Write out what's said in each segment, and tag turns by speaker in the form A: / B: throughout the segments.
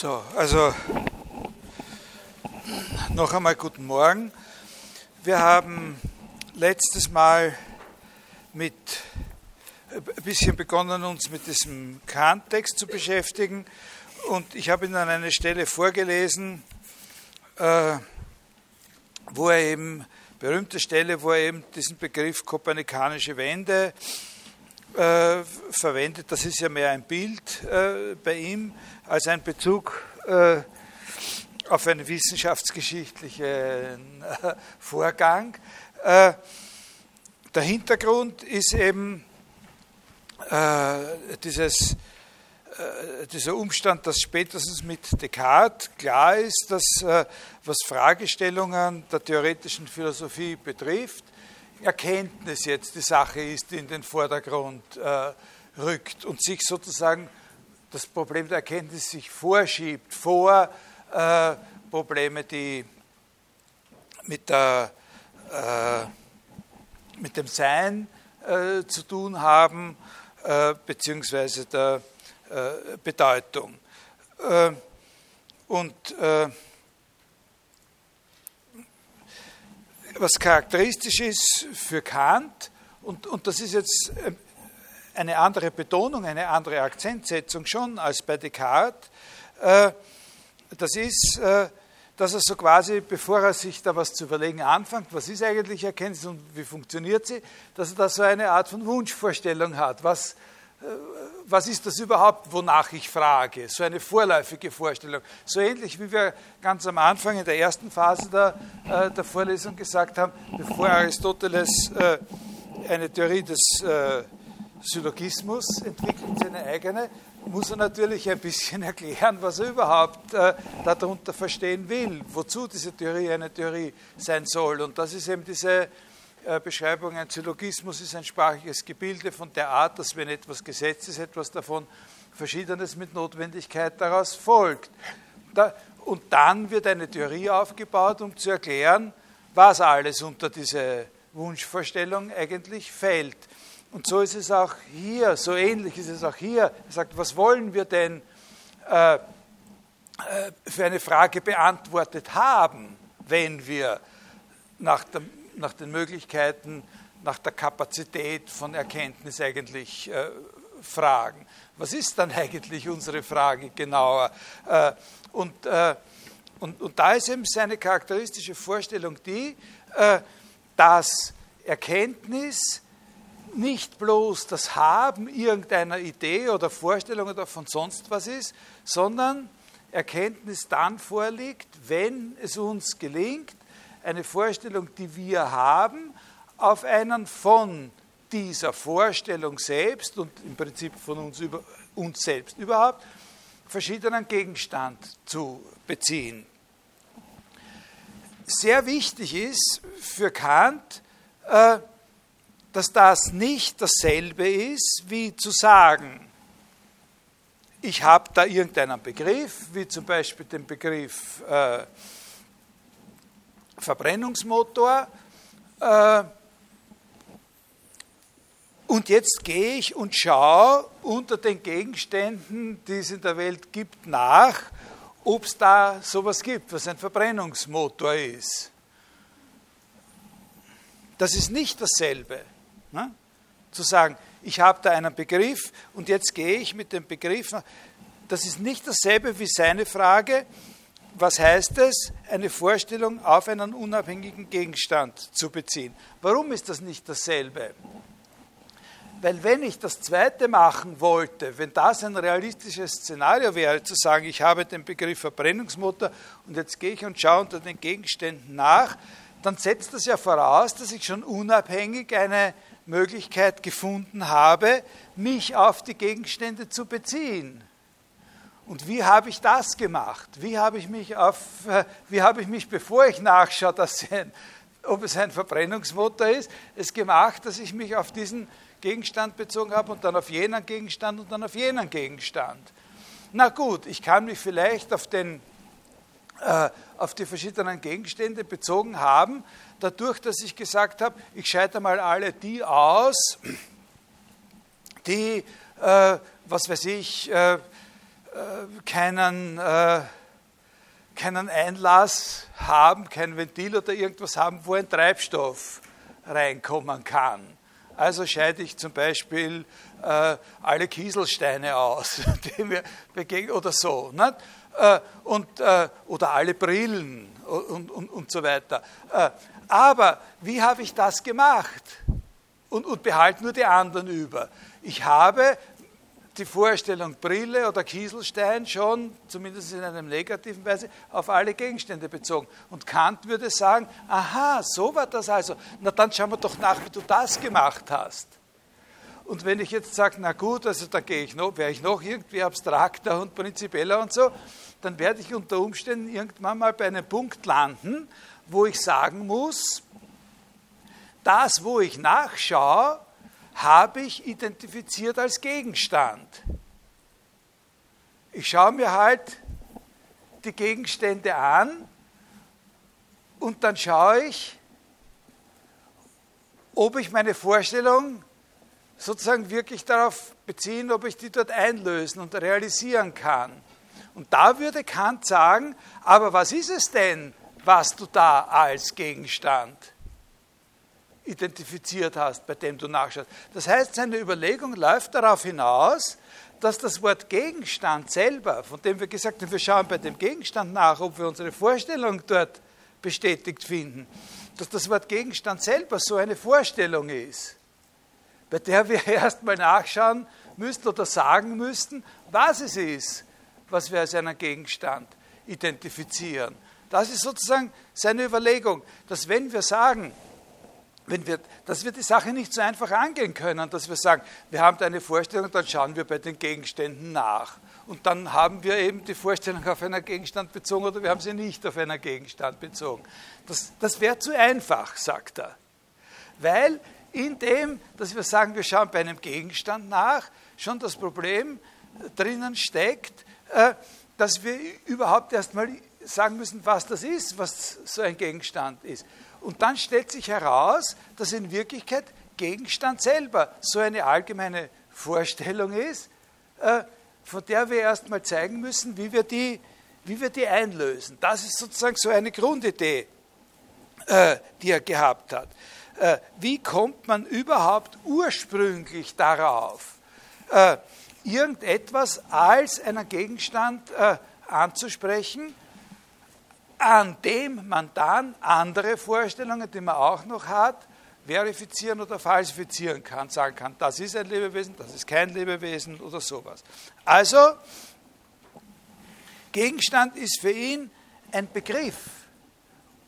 A: So, also noch einmal guten Morgen. Wir haben letztes Mal mit ein bisschen begonnen, uns mit diesem Kant-Text zu beschäftigen und ich habe Ihnen an eine Stelle vorgelesen, äh, wo er eben, berühmte Stelle, wo er eben diesen Begriff kopernikanische Wende äh, verwendet. Das ist ja mehr ein Bild äh, bei ihm als ein Bezug äh, auf einen wissenschaftsgeschichtlichen äh, Vorgang. Äh, der Hintergrund ist eben äh, dieses, dieser Umstand, dass spätestens mit Descartes klar ist, dass was Fragestellungen der theoretischen Philosophie betrifft, Erkenntnis jetzt die Sache ist, die in den Vordergrund äh, rückt und sich sozusagen das Problem der Erkenntnis sich vorschiebt vor äh, Probleme, die mit, der, äh, mit dem Sein äh, zu tun haben, äh, beziehungsweise der äh, Bedeutung. und was charakteristisch ist für Kant, und, und das ist jetzt ähm, eine andere Betonung, eine andere Akzentsetzung schon als bei Descartes, äh, das ist, äh, dass er so quasi, bevor er sich da was zu überlegen anfängt, was ist eigentlich Erkenntnis und wie funktioniert sie, dass er da so eine Art von Wunschvorstellung hat. Was, was ist das überhaupt, wonach ich frage? So eine vorläufige Vorstellung. So ähnlich wie wir ganz am Anfang in der ersten Phase der, äh, der Vorlesung gesagt haben, bevor Aristoteles äh, eine Theorie des äh, Syllogismus entwickelt, seine eigene, muss er natürlich ein bisschen erklären, was er überhaupt darunter verstehen will, wozu diese Theorie eine Theorie sein soll. Und das ist eben diese Beschreibung, ein Syllogismus ist ein sprachliches Gebilde von der Art, dass wenn etwas Gesetz ist, etwas davon Verschiedenes mit Notwendigkeit daraus folgt. und dann wird eine Theorie aufgebaut, um zu erklären, was alles unter diese Wunschvorstellung eigentlich fällt. Und so ist es auch hier, so ähnlich ist es auch hier. Er sagt, was wollen wir denn äh, äh für eine Frage beantwortet haben, wenn wir nach der nach den Möglichkeiten, nach der Kapazität von Erkenntnis eigentlich äh, fragen. Was ist dann eigentlich unsere Frage genauer? Äh, und, äh, und, und da ist eben seine charakteristische Vorstellung die, äh, dass Erkenntnis nicht bloß das Haben irgendeiner Idee oder Vorstellung oder von sonst was ist, sondern Erkenntnis dann vorliegt, wenn es uns gelingt, eine Vorstellung, die wir haben, auf einen von dieser Vorstellung selbst und im Prinzip von uns, über, uns selbst überhaupt verschiedenen Gegenstand zu beziehen. Sehr wichtig ist für Kant, äh, dass das nicht dasselbe ist, wie zu sagen, ich habe da irgendeinen Begriff, wie zum Beispiel den Begriff äh, Verbrennungsmotor. Äh, und jetzt gehe ich und schaue unter den Gegenständen, die es in der Welt gibt, nach, ob es da sowas gibt, was ein Verbrennungsmotor ist. Das ist nicht dasselbe. Ne? Zu sagen, ich habe da einen Begriff und jetzt gehe ich mit dem Begriff nach. Das ist nicht dasselbe wie seine Frage, was heißt es, eine Vorstellung auf einen unabhängigen Gegenstand zu beziehen? Warum ist das nicht dasselbe? Weil wenn ich das zweite machen wollte, wenn das ein realistisches Szenario wäre, zu sagen, ich habe den Begriff Verbrennungsmotor und jetzt gehe ich und schaue unter den Gegenständen nach, dann setzt das ja voraus, dass ich schon unabhängig eine Möglichkeit gefunden habe, mich auf die Gegenstände zu beziehen. Und wie habe ich das gemacht? Wie habe ich mich, auf, äh, wie habe ich mich bevor ich nachschaue, dass ein, ob es ein Verbrennungsmotor ist, es gemacht, dass ich mich auf diesen Gegenstand bezogen habe und dann auf jenen Gegenstand und dann auf jenen Gegenstand. Na gut, ich kann mich vielleicht auf, den, äh, auf die verschiedenen Gegenstände bezogen haben, dadurch, dass ich gesagt habe, ich scheide mal alle die aus, die, äh, was weiß ich, äh, keinen, äh, keinen Einlass haben, kein Ventil oder irgendwas haben, wo ein Treibstoff reinkommen kann. Also scheide ich zum Beispiel äh, alle Kieselsteine aus, die mir begegnen oder so. Äh, und, äh, oder alle Brillen und, und, und so weiter. Äh, aber wie habe ich das gemacht? Und, und behalte nur die anderen über. Ich habe die Vorstellung Brille oder Kieselstein schon, zumindest in einer negativen Weise, auf alle Gegenstände bezogen. Und Kant würde sagen, aha, so war das also. Na dann schauen wir doch nach, wie du das gemacht hast. Und wenn ich jetzt sage, na gut, also da gehe ich noch, wäre ich noch irgendwie abstrakter und prinzipieller und so, dann werde ich unter Umständen irgendwann mal bei einem Punkt landen, wo ich sagen muss, das, wo ich nachschaue, habe ich identifiziert als Gegenstand. Ich schaue mir halt die Gegenstände an und dann schaue ich, ob ich meine Vorstellung sozusagen wirklich darauf beziehen, ob ich die dort einlösen und realisieren kann. Und da würde Kant sagen, aber was ist es denn, was du da als Gegenstand identifiziert hast, bei dem du nachschaust. Das heißt, seine Überlegung läuft darauf hinaus, dass das Wort Gegenstand selber, von dem wir gesagt haben, wir schauen bei dem Gegenstand nach, ob wir unsere Vorstellung dort bestätigt finden, dass das Wort Gegenstand selber so eine Vorstellung ist, bei der wir erstmal nachschauen müssten oder sagen müssten, was es ist, was wir als einen Gegenstand identifizieren. Das ist sozusagen seine Überlegung, dass wenn wir sagen, wenn wir, dass wir die Sache nicht so einfach angehen können, dass wir sagen, wir haben da eine Vorstellung, dann schauen wir bei den Gegenständen nach. Und dann haben wir eben die Vorstellung auf einen Gegenstand bezogen oder wir haben sie nicht auf einen Gegenstand bezogen. Das, das wäre zu einfach, sagt er. Weil in dem, dass wir sagen, wir schauen bei einem Gegenstand nach, schon das Problem drinnen steckt, äh, dass wir überhaupt erstmal sagen müssen, was das ist, was so ein Gegenstand ist. Und dann stellt sich heraus, dass in Wirklichkeit Gegenstand selber so eine allgemeine Vorstellung ist, äh, von der wir erstmal zeigen müssen, wie wir die, wie wir die einlösen. Das ist sozusagen so eine Grundidee, äh, die er gehabt hat. Äh, wie kommt man überhaupt ursprünglich darauf, irgendetwas als einen Gegenstand anzusprechen, an dem man dann andere Vorstellungen, die man auch noch hat, verifizieren oder falsifizieren kann, sagen kann, das ist ein Lebewesen, das ist kein Lebewesen oder sowas. Also, Gegenstand ist für ihn ein Begriff.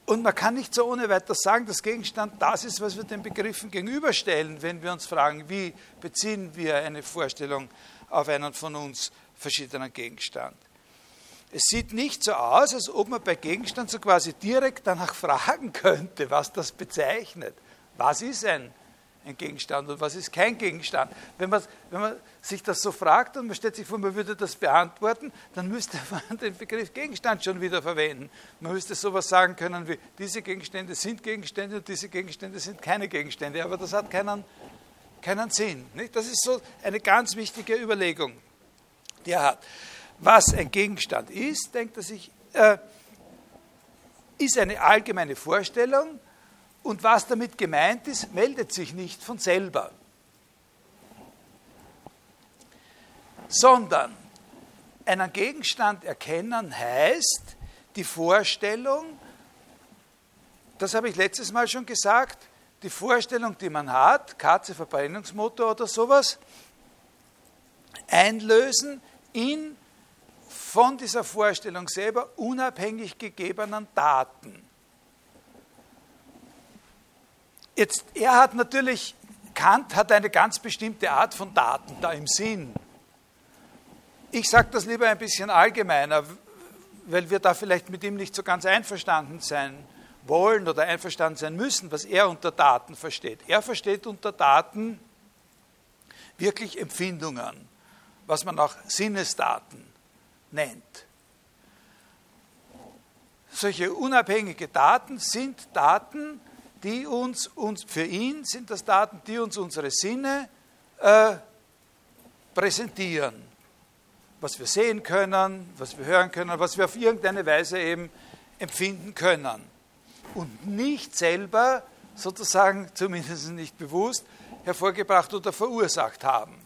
A: Und man kann nicht so ohne weiteres sagen, dass Gegenstand das ist, was wir den Begriffen gegenüberstellen, wenn wir uns fragen, wie beziehen wir eine Vorstellung auf einen von uns verschiedenen Gegenstand. Es sieht nicht so aus, als ob man bei Gegenstand so quasi direkt danach fragen könnte, was das bezeichnet. Was ist ein, ein Gegenstand und was ist kein Gegenstand? Wenn man, wenn man sich das so fragt und man stellt sich vor, man würde das beantworten, dann müsste man den Begriff Gegenstand schon wieder verwenden. Man müsste sowas sagen können wie, diese Gegenstände sind Gegenstände und diese Gegenstände sind keine Gegenstände. Aber das hat keinen, keinen Sinn. Nicht? Das ist so eine ganz wichtige Überlegung, die er hat was ein Gegenstand ist, denkt er sich, äh, ist eine allgemeine Vorstellung und was damit gemeint ist, meldet sich nicht von selber. Sondern einen Gegenstand erkennen heißt die Vorstellung, das habe ich letztes Mal schon gesagt, die Vorstellung, die man hat, Katze, Verbrennungsmotor oder sowas, einlösen in von dieser Vorstellung selber unabhängig gegebenen Daten. Jetzt, er hat natürlich, Kant hat eine ganz bestimmte Art von Daten da im Sinn. Ich sage das lieber ein bisschen allgemeiner, weil wir da vielleicht mit ihm nicht so ganz einverstanden sein wollen oder einverstanden sein müssen, was er unter Daten versteht. Er versteht unter Daten wirklich Empfindungen, was man auch Sinnesdaten nennt. Solche unabhängige Daten sind Daten, die uns, uns für ihn sind das Daten, die uns unsere Sinne äh, präsentieren. was wir sehen können, was wir hören können, was wir auf irgendeine Weise eben empfinden können. Und nicht selber, sozusagen zumindest nicht bewusst, hervorgebracht oder verursacht haben.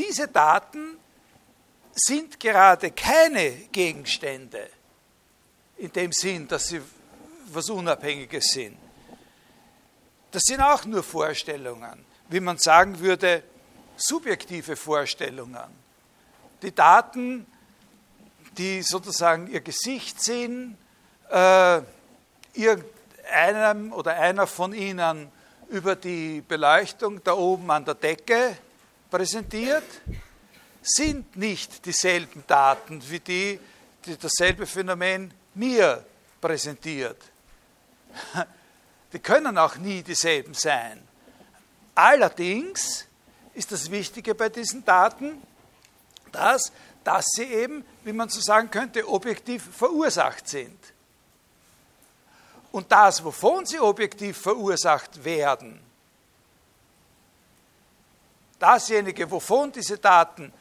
A: Diese Daten sind gerade keine Gegenstände in dem Sinn, dass sie was Unabhängiges sind. Das sind auch nur Vorstellungen, wie man sagen würde, subjektive Vorstellungen. Die Daten, die sozusagen ihr Gesicht sind, äh, irgendeinem oder einer von ihnen über die Beleuchtung da oben an der Decke präsentiert, sind nicht dieselben Daten wie die, die dasselbe Phänomen mir präsentiert. Die können auch nie dieselben sein. Allerdings ist das Wichtige bei diesen Daten, dass, dass sie eben, wie man so sagen könnte, objektiv verursacht sind. Und das, wovon sie objektiv verursacht werden, dasjenige, wovon diese Daten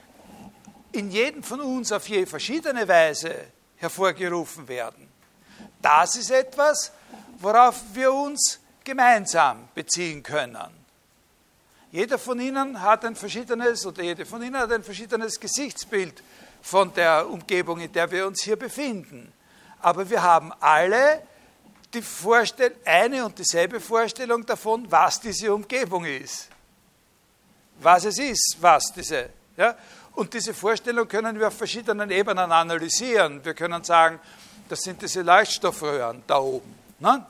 A: in jedem von uns auf je verschiedene Weise hervorgerufen werden, das ist etwas, worauf wir uns gemeinsam beziehen können. Jeder von Ihnen hat ein verschiedenes oder jede von Ihnen hat ein verschiedenes Gesichtsbild von der Umgebung, in der wir uns hier befinden. Aber wir haben alle die Vorstell eine und dieselbe Vorstellung davon, was diese Umgebung ist. Was es ist, was diese. Ja? Und diese Vorstellung können wir auf verschiedenen Ebenen analysieren. Wir können sagen, das sind diese Leuchtstoffröhren da oben. Ne?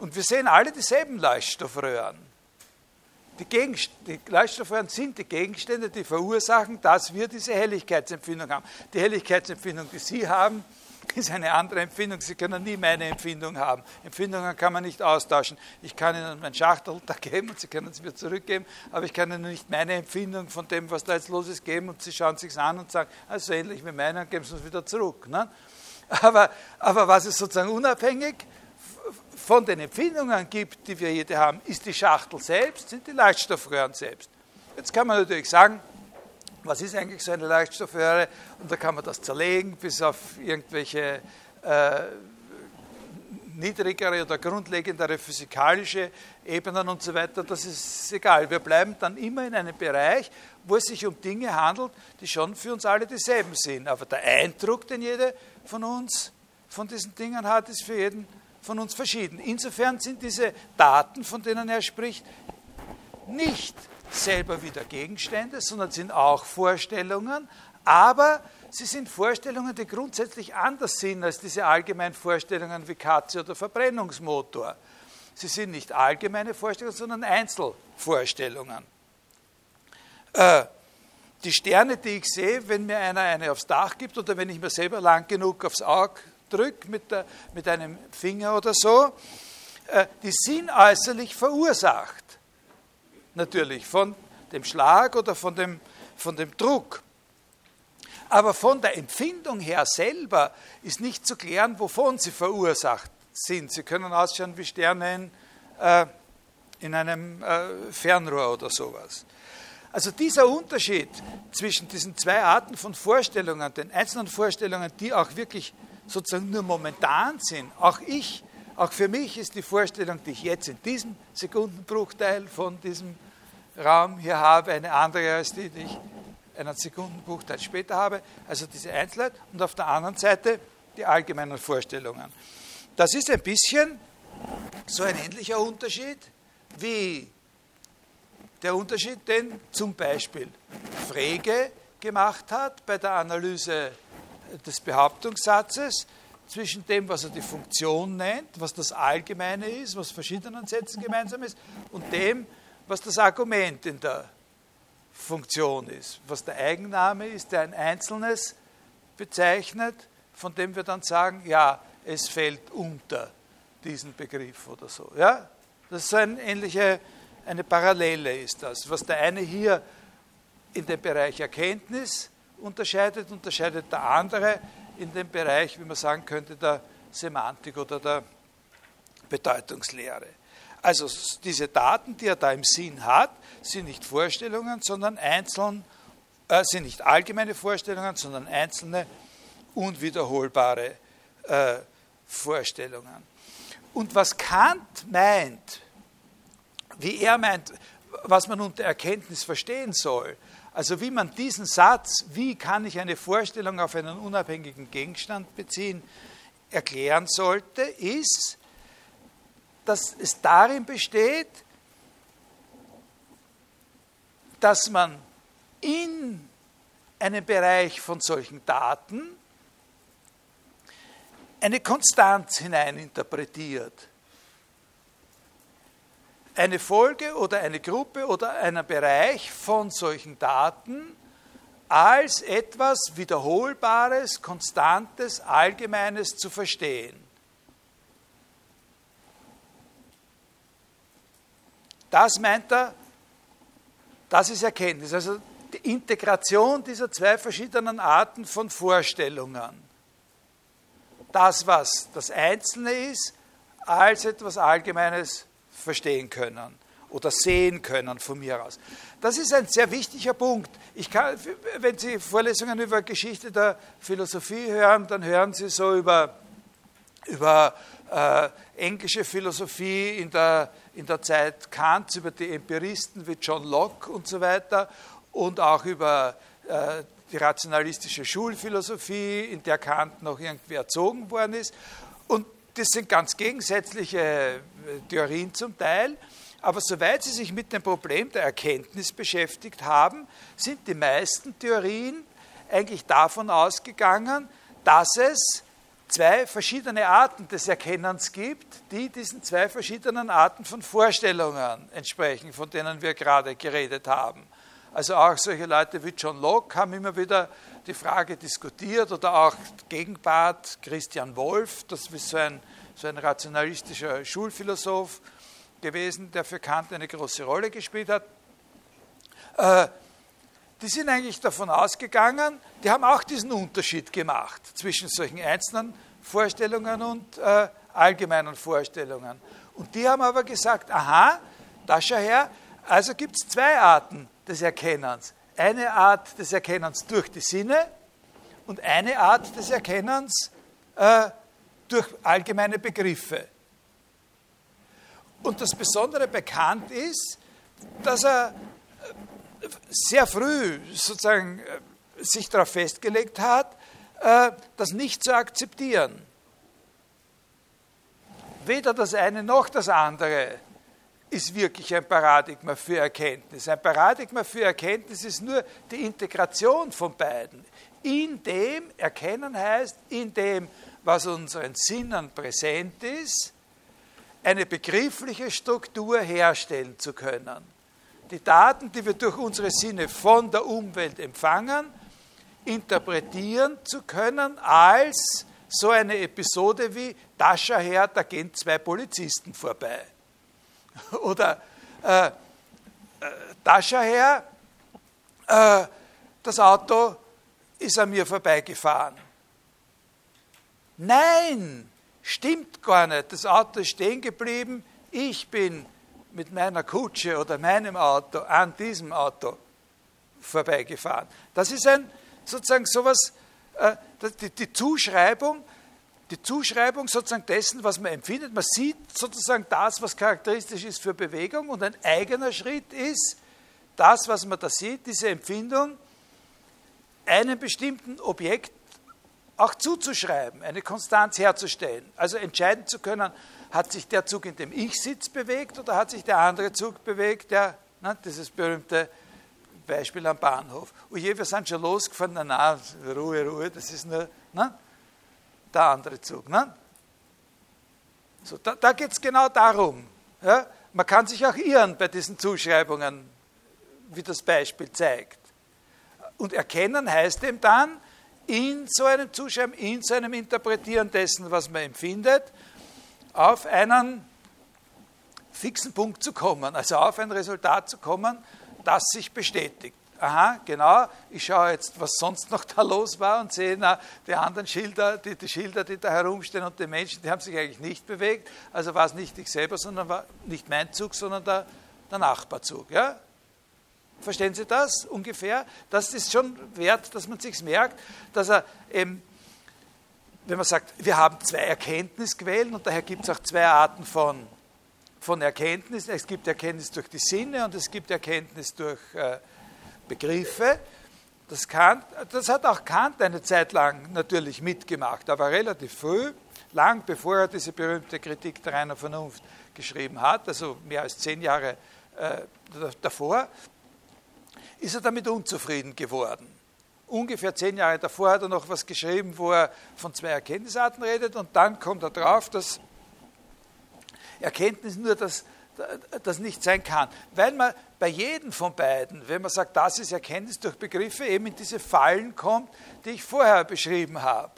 A: Und wir sehen alle dieselben Leuchtstoffröhren. Die, die Leuchtstoffröhren sind die Gegenstände, die verursachen, dass wir diese Helligkeitsempfindung haben. Die Helligkeitsempfindung, die Sie haben, ist eine andere Empfindung. Sie können nie meine Empfindung haben. Empfindungen kann man nicht austauschen. Ich kann Ihnen mein Schachtel da geben und Sie können es mir zurückgeben, aber ich kann Ihnen nicht meine Empfindung von dem, was da jetzt los ist, geben und Sie schauen sich an und sagen, also ähnlich wie meine, und geben Sie es wieder zurück. Ne? Aber, aber was es sozusagen unabhängig von den Empfindungen gibt, die wir jede haben, ist die Schachtel selbst, sind die Leuchtstoffröhren selbst. Jetzt kann man natürlich sagen, was ist eigentlich so eine Leuchtstoffröhre? Und da kann man das zerlegen bis auf irgendwelche äh, niedrigere oder grundlegendere physikalische Ebenen und so weiter. Das ist egal. Wir bleiben dann immer in einem Bereich, wo es sich um Dinge handelt, die schon für uns alle dieselben sind. Aber der Eindruck, den jeder von uns von diesen Dingen hat, ist für jeden von uns verschieden. Insofern sind diese Daten, von denen er spricht, nicht selber wieder Gegenstände, sondern sind auch Vorstellungen, aber sie sind Vorstellungen, die grundsätzlich anders sind als diese allgemeinen Vorstellungen wie Katze oder Verbrennungsmotor. Sie sind nicht allgemeine Vorstellungen, sondern Einzelvorstellungen. Äh, die Sterne, die ich sehe, wenn mir einer eine aufs Dach gibt oder wenn ich mir selber lang genug aufs Auge drücke mit, mit einem Finger oder so, äh, die sind äußerlich verursacht. Natürlich von dem Schlag oder von dem, von dem Druck. Aber von der Empfindung her selber ist nicht zu klären, wovon sie verursacht sind. Sie können ausschauen wie Sterne in, äh, in einem äh, Fernrohr oder sowas. Also dieser Unterschied zwischen diesen zwei Arten von Vorstellungen, den einzelnen Vorstellungen, die auch wirklich sozusagen nur momentan sind, auch ich, auch für mich ist die Vorstellung, die ich jetzt in diesem Sekundenbruchteil von diesem Raum hier habe, eine andere als die, die ich einen Sekundenbruchteil später habe, also diese Einzelheit, und auf der anderen Seite die allgemeinen Vorstellungen. Das ist ein bisschen so ein ähnlicher Unterschied wie der Unterschied, den zum Beispiel Frege gemacht hat bei der Analyse des Behauptungssatzes zwischen dem, was er die Funktion nennt, was das Allgemeine ist, was verschiedenen Sätzen gemeinsam ist, und dem, was das Argument in der Funktion ist, was der Eigenname ist, der ein Einzelnes bezeichnet, von dem wir dann sagen, ja, es fällt unter diesen Begriff oder so. Ja? Das ist eine ähnliche eine Parallele ist das. Was der eine hier in dem Bereich Erkenntnis unterscheidet, unterscheidet der andere in dem Bereich, wie man sagen könnte, der Semantik oder der Bedeutungslehre. Also diese Daten, die er da im Sinn hat, sind nicht Vorstellungen, sondern einzeln, äh, sind nicht allgemeine Vorstellungen, sondern einzelne unwiederholbare äh, Vorstellungen. Und was Kant meint, wie er meint, was man unter Erkenntnis verstehen soll, also wie man diesen Satz, wie kann ich eine Vorstellung auf einen unabhängigen Gegenstand beziehen, erklären sollte, ist, dass es darin besteht, dass man in einen Bereich von solchen Daten eine Konstanz hineininterpretiert. Eine Folge oder eine Gruppe oder einen Bereich von solchen Daten als etwas Wiederholbares, Konstantes, Allgemeines zu verstehen. Das meint er, das ist Erkenntnis. Also die Integration dieser zwei verschiedenen Arten von Vorstellungen das, was das Einzelne ist, als etwas Allgemeines verstehen können oder sehen können von mir aus. Das ist ein sehr wichtiger Punkt. Kann, wenn Sie Vorlesungen über Geschichte der Philosophie hören, dann hören Sie so über, über äh, englische Philosophie in der, in der Zeit Kants, über die Empiristen wie John Locke und so weiter und auch über äh, die rationalistische Schulphilosophie, in der Kant noch irgendwie erzogen worden ist. Und das sind ganz gegensätzliche äh, Theorien zum Teil. Aber soweit Sie sich mit dem Problem der Erkenntnis beschäftigt haben, sind die meisten Theorien eigentlich davon ausgegangen, dass es zwei verschiedene Arten des Erkennens gibt, die diesen zwei verschiedenen Arten von Vorstellungen entsprechen, von denen wir gerade geredet haben. Also auch solche Leute wie John Locke haben immer wieder die Frage diskutiert oder auch Gegenpart Christian Wolff, das ist so ein, so ein rationalistischer Schulphilosoph gewesen, der für Kant eine große Rolle gespielt hat. Äh, die sind eigentlich davon ausgegangen, die haben auch diesen Unterschied gemacht zwischen solchen einzelnen Vorstellungen und äh, allgemeinen Vorstellungen. Und die haben aber gesagt, aha, da schau her, also gibt es zwei Arten des Erkennens. Eine Art des Erkennens durch die Sinne und eine Art des Erkennens äh, durch allgemeine Begriffe. Und das Besondere bekannt ist, dass er äh, sehr früh sozusagen äh, sich darauf festgelegt hat, äh, das nicht zu akzeptieren. Weder das eine noch das andere ist wirklich ein Paradigma für Erkenntnis. Ein Paradigma für Erkenntnis ist nur die Integration von beiden. In dem Erkennen heißt, in dem, was unseren Sinnen präsent ist, eine begriffliche Struktur herstellen zu können. Die Daten, die wir durch unsere Sinne von der Umwelt empfangen, interpretieren zu können als so eine Episode wie, da schau her, da gehen zwei Polizisten vorbei. Oder äh, äh, da schau her, äh, das Auto ist an mir vorbeigefahren. Nein, stimmt gar nicht. Das Auto ist stehen geblieben. Ich bin mit meiner Kutsche oder meinem Auto an diesem Auto vorbeigefahren. Das ist ein sozusagen sowas, äh, die, die Zuschreibung die Zuschreibung sozusagen dessen, was man empfindet. Man sieht sozusagen das, was charakteristisch ist für Bewegung und ein eigener Schritt ist, das, was man da sieht, diese Empfindung, einem bestimmten Objekt auch zuzuschreiben, eine Konstanz herzustellen. Also entscheiden zu können, hat sich der Zug, in dem ich sitze, bewegt oder hat sich der andere Zug bewegt, der, ne, dieses berühmte Beispiel am Bahnhof. Oh je, wir sind schon losgefahren, na, na, Ruhe, Ruhe, das ist nur, ne? Der andere Zug. Ne? So, da da geht es genau darum. Ja? Man kann sich auch irren bei diesen Zuschreibungen, wie das Beispiel zeigt. Und erkennen heißt eben dann, in so einem Zuschreiben, in so einem Interpretieren dessen, was man empfindet, auf einen fixen Punkt zu kommen, also auf ein Resultat zu kommen, das sich bestätigt. Aha, genau, ich schaue jetzt, was sonst noch da los war und sehe, na, die anderen Schilder, die, die Schilder, die da herumstehen und die Menschen, die haben sich eigentlich nicht bewegt. Also war es nicht ich selber, sondern war nicht mein Zug, sondern der, der Nachbarzug. Ja? Verstehen Sie das ungefähr? Das ist schon wert, dass man sich merkt, dass er eben, wenn man sagt, wir haben zwei Erkenntnisquellen und daher gibt es auch zwei Arten von, von Erkenntnis. Es gibt Erkenntnis durch die Sinne und es gibt Erkenntnis durch äh, Begriffe. Das, Kant, das hat auch Kant eine Zeit lang natürlich mitgemacht, aber relativ früh, lang bevor er diese berühmte Kritik der reinen Vernunft geschrieben hat, also mehr als zehn Jahre äh, davor, ist er damit unzufrieden geworden. Ungefähr zehn Jahre davor hat er noch was geschrieben, wo er von zwei Erkenntnisarten redet und dann kommt er drauf, dass Erkenntnis nur das, das nicht sein kann. Weil man bei jedem von beiden, wenn man sagt, das ist Erkenntnis durch Begriffe, eben in diese Fallen kommt, die ich vorher beschrieben habe.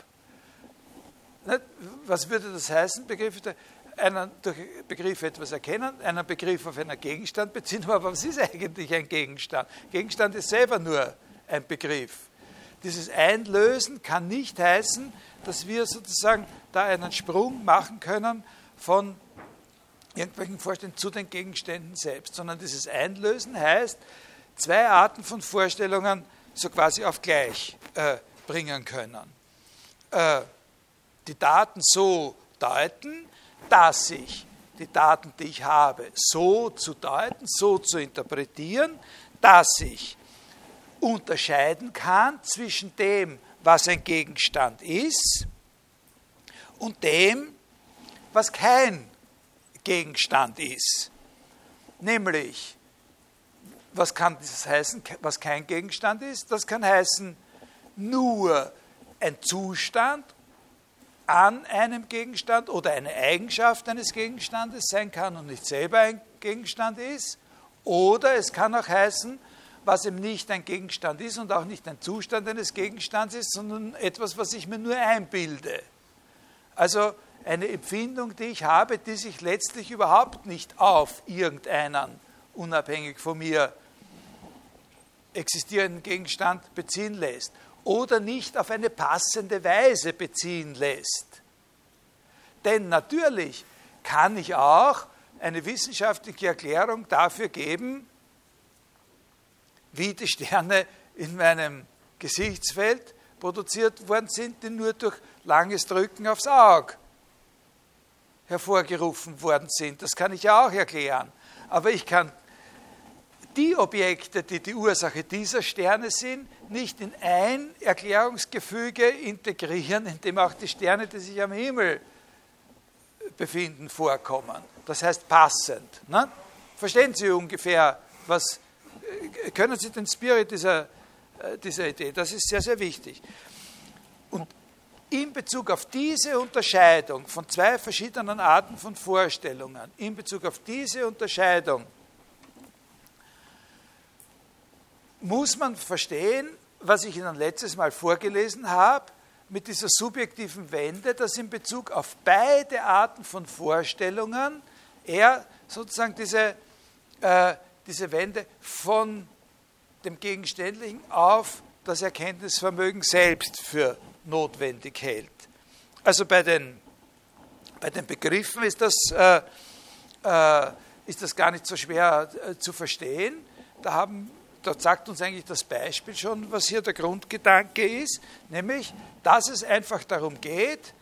A: Was würde das heißen, Begriffe? Einen durch Begriff etwas erkennen, einen Begriff auf einen Gegenstand beziehen, aber was ist eigentlich ein Gegenstand? Gegenstand ist selber nur ein Begriff. Dieses Einlösen kann nicht heißen, dass wir sozusagen da einen Sprung machen können von irgendwelchen Vorstellungen zu den Gegenständen selbst, sondern dieses Einlösen heißt, zwei Arten von Vorstellungen so quasi auf gleich äh, bringen können. Äh, die Daten so deuten, dass ich die Daten, die ich habe, so zu deuten, so zu interpretieren, dass ich unterscheiden kann zwischen dem, was ein Gegenstand ist, und dem, was kein Gegenstand ist. Nämlich, was kann das heißen, was kein Gegenstand ist? Das kann heißen, nur ein Zustand an einem Gegenstand oder eine Eigenschaft eines Gegenstandes sein kann und nicht selber ein Gegenstand ist. Oder es kann auch heißen, was eben nicht ein Gegenstand ist und auch nicht ein Zustand eines Gegenstands ist, sondern etwas, was ich mir nur einbilde. Also eine Empfindung, die ich habe, die sich letztlich überhaupt nicht auf irgendeinen unabhängig von mir existierenden Gegenstand beziehen lässt oder nicht auf eine passende Weise beziehen lässt. Denn natürlich kann ich auch eine wissenschaftliche Erklärung dafür geben, wie die Sterne in meinem Gesichtsfeld produziert worden sind, die nur durch langes Drücken aufs Auge hervorgerufen worden sind. Das kann ich ja auch erklären. Aber ich kann die Objekte, die die Ursache dieser Sterne sind, nicht in ein Erklärungsgefüge integrieren, in dem auch die Sterne, die sich am Himmel befinden, vorkommen. Das heißt passend. Ne? Verstehen Sie ungefähr, was können Sie den Spirit dieser, äh, dieser Idee? Das ist sehr, sehr wichtig. Und in Bezug auf diese Unterscheidung von zwei verschiedenen Arten von Vorstellungen, in Bezug auf diese Unterscheidung, muss man verstehen, was ich Ihnen letztes Mal vorgelesen habe, mit dieser subjektiven Wende, dass in Bezug auf beide Arten von Vorstellungen er sozusagen diese, äh, diese Wende von dem Gegenständlichen auf das Erkenntnisvermögen selbst für notwendig hält. Also bei den, bei den Begriffen ist das, äh, äh, ist das gar nicht so schwer äh, zu verstehen. Da, haben, da sagt uns eigentlich das Beispiel schon, was hier der Grundgedanke ist, nämlich, dass es einfach darum geht,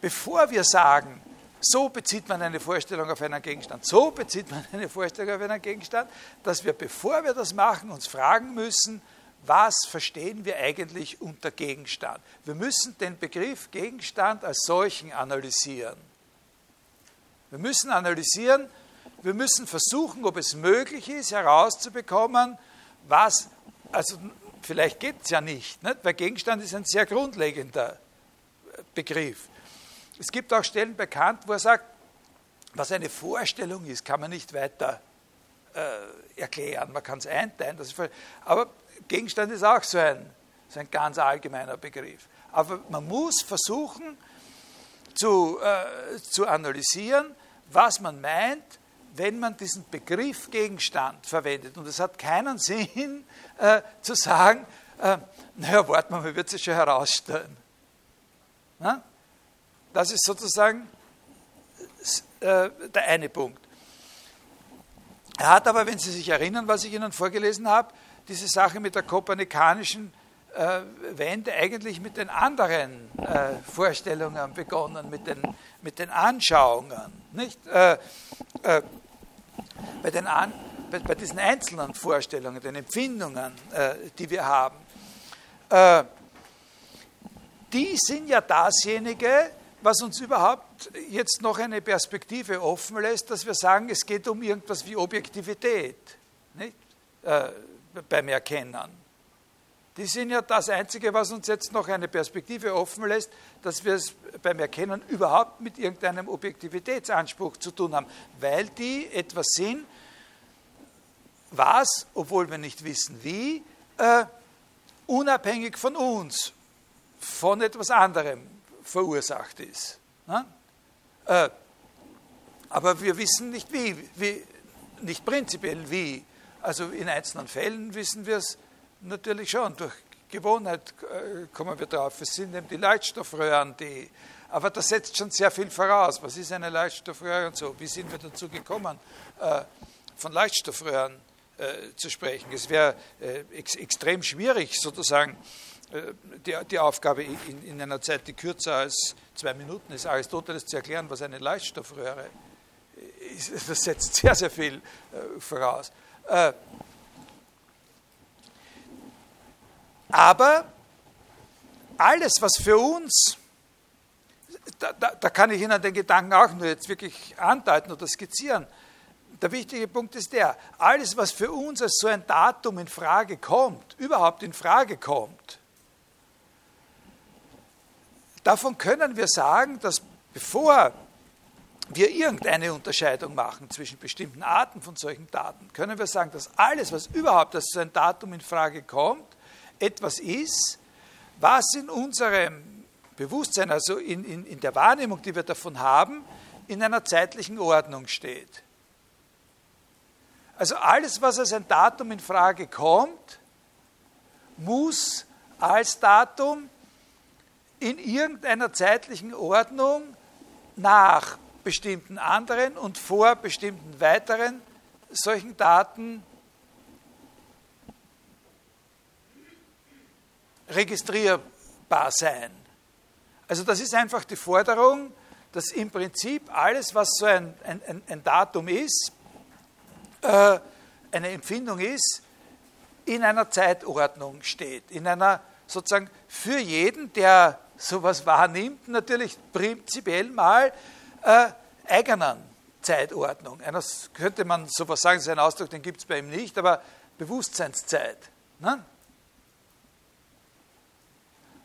A: bevor wir sagen, so bezieht man eine Vorstellung auf einen Gegenstand, so bezieht man eine Vorstellung auf einen Gegenstand, dass wir, bevor wir das machen, uns fragen müssen, was verstehen wir eigentlich unter Gegenstand? Wir müssen den Begriff Gegenstand als solchen analysieren. Wir müssen analysieren, wir müssen versuchen, ob es möglich ist, herauszubekommen, was, also vielleicht geht es ja nicht, nicht, weil Gegenstand ist ein sehr grundlegender Begriff. Es gibt auch Stellen bekannt, wo er sagt, was eine Vorstellung ist, kann man nicht weiter äh, erklären. Man kann es einteilen. aber Gegenstand ist auch so ein, so ein ganz allgemeiner Begriff. Aber man muss versuchen zu, äh, zu analysieren, was man meint wenn man diesen Begriff Gegenstand verwendet. Und es hat keinen Sinn äh, zu sagen, äh, naja, warte mal, wird sich schon herausstellen. Na? Das ist sozusagen äh, der eine Punkt. Er hat aber, wenn Sie sich erinnern, was ich Ihnen vorgelesen habe, diese Sache mit der kopernikanischen äh, Wende eigentlich mit den anderen äh, Vorstellungen begonnen, mit den, mit den Anschauungen. Nicht? Äh, äh bei, den An, bei, bei, diesen einzelnen Vorstellungen, den Empfindungen, äh, die wir haben. Äh, die sind ja dasjenige, was uns überhaupt jetzt noch eine Perspektive offen lässt, dass wir sagen, es geht um irgendwas wie Objektivität nicht? Beim Erkennen. Die sind ja das Einzige, was uns jetzt noch eine Perspektive offen lässt, dass wir es beim Erkennen überhaupt mit irgendeinem Objektivitätsanspruch zu tun haben, weil die etwas sind, was, obwohl wir nicht wissen wie, äh, unabhängig von uns, von etwas anderem verursacht ist. Ne? Äh, aber wir wissen nicht wie, wie, nicht prinzipiell wie. Also in einzelnen Fällen wissen wir es natürlich schon, durch Gewohnheit äh, kommen wir drauf. Es sind eben die Leitstoffröhren, die. Aber das setzt schon sehr viel voraus. Was ist eine Leitstoffröhre und so? Wie sind wir dazu gekommen, äh, von Leitstoffröhren äh, zu sprechen? Es wäre ex extrem schwierig, sozusagen, die, die Aufgabe in, in, einer Zeit, die kürzer als zwei Minuten ist, Aristoteles zu erklären, was eine Leitstoffröhre ist. Das setzt sehr, sehr viel voraus. Aber alles, was für uns, da, da, da, kann ich Ihnen den Gedanken auch nur jetzt wirklich andeuten oder skizzieren. Der wichtige Punkt ist der, alles, was für uns als so ein Datum in Frage kommt, überhaupt in Frage kommt, davon können wir sagen, dass bevor wir irgendeine Unterscheidung machen zwischen bestimmten Arten von solchen Daten, können wir sagen, dass alles, was überhaupt als ein Datum in Frage kommt, etwas ist, was in unserem Bewusstsein, also in, in, in der Wahrnehmung, die wir davon haben, in einer zeitlichen Ordnung steht. Also alles, was als ein Datum in Frage kommt, muss als Datum in irgendeiner zeitlichen Ordnung nach bestimmten anderen und vor bestimmten weiteren solchen Daten registrierbar sein. Also das ist einfach die Forderung, dass im Prinzip alles, was so ein, ein, ein Datum ist, äh, eine Empfindung ist, in einer Zeitordnung steht, in einer sozusagen für jeden, der sowas wahrnimmt, natürlich prinzipiell mal äh, eigenen Zeitordnung. Eines könnte man sowas sagen, das ist ein Ausdruck, den gibt es bei ihm nicht, aber Bewusstseinszeit. Ne?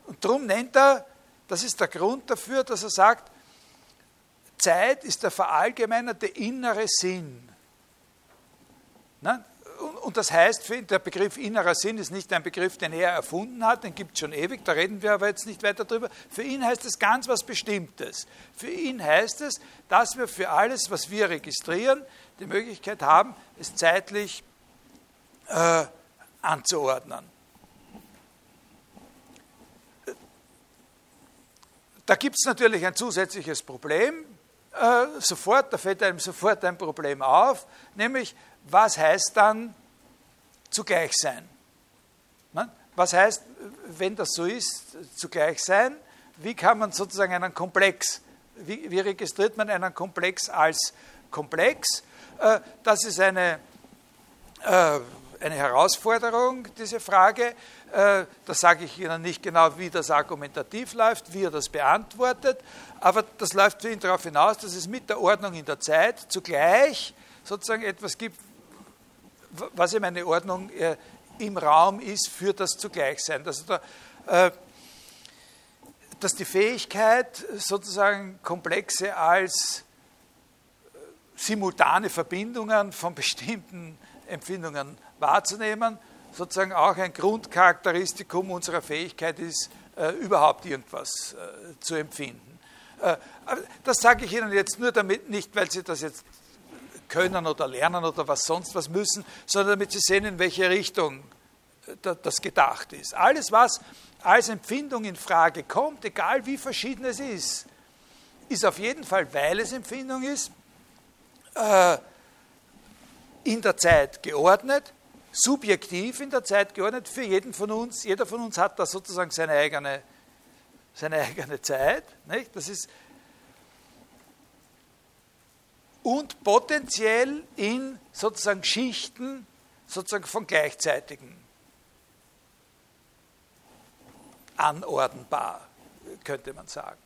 A: Und darum nennt er, das ist der Grund dafür, dass er sagt, Zeit ist der verallgemeinerte innere Sinn. Und das heißt, der Begriff innerer Sinn ist nicht ein Begriff, den er erfunden hat, den gibt es schon ewig, da reden wir aber jetzt nicht weiter drüber. Für ihn heißt es ganz was Bestimmtes. Für ihn heißt es, dass wir für alles, was wir registrieren, die Möglichkeit haben, es zeitlich äh, anzuordnen. Da gibt es natürlich ein zusätzliches Problem. Äh, sofort, da fällt einem sofort ein Problem auf, nämlich was heißt dann zugleich sein? Ne? Was heißt, wenn das so ist, zugleich sein? Wie kann man sozusagen einen Komplex, wie, wie registriert man einen Komplex als Komplex? Äh, das ist eine, äh, eine Herausforderung, diese Frage. Äh, da sage ich Ihnen nicht genau, wie das argumentativ läuft, wie er das beantwortet, aber das läuft für ihn darauf hinaus, dass es mit der Ordnung in der Zeit zugleich sozusagen etwas gibt, was ihm eine Ordnung äh, im Raum ist für das Zugleichsein. Dass, da, äh, dass die Fähigkeit, sozusagen Komplexe als simultane Verbindungen von bestimmten Empfindungen wahrzunehmen, sozusagen auch ein Grundcharakteristikum unserer Fähigkeit ist, äh, überhaupt irgendwas äh, zu empfinden. Äh, das sage ich Ihnen jetzt nur damit, nicht weil Sie das jetzt können oder lernen oder was sonst was müssen, sondern damit sie sehen, in welche Richtung das gedacht ist. Alles, was als Empfindung in Frage kommt, egal wie verschieden es ist, ist auf jeden Fall, weil es Empfindung ist, äh, in der Zeit geordnet, subjektiv in der Zeit geordnet für jeden von uns. Jeder von uns hat da sozusagen seine eigene, seine eigene Zeit. Nicht? Das ist und potenziell in sozusagen Schichten sozusagen von gleichzeitigen anordnbar, könnte man sagen.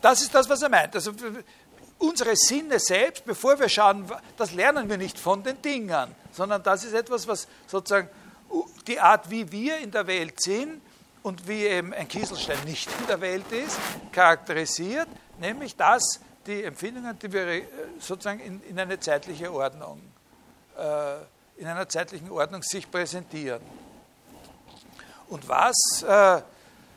A: Das ist das, was er meint. Also unsere Sinne selbst, bevor wir schauen, das lernen wir nicht von den Dingern, sondern das ist etwas, was sozusagen die Art, wie wir in der Welt sind und wie eben ein Kieselstein nicht in der Welt ist, charakterisiert, nämlich dass die Empfindungen, die wir äh, sozusagen in, in eine zeitliche Ordnung, äh, in einer zeitlichen Ordnung sich präsentieren. Und was äh,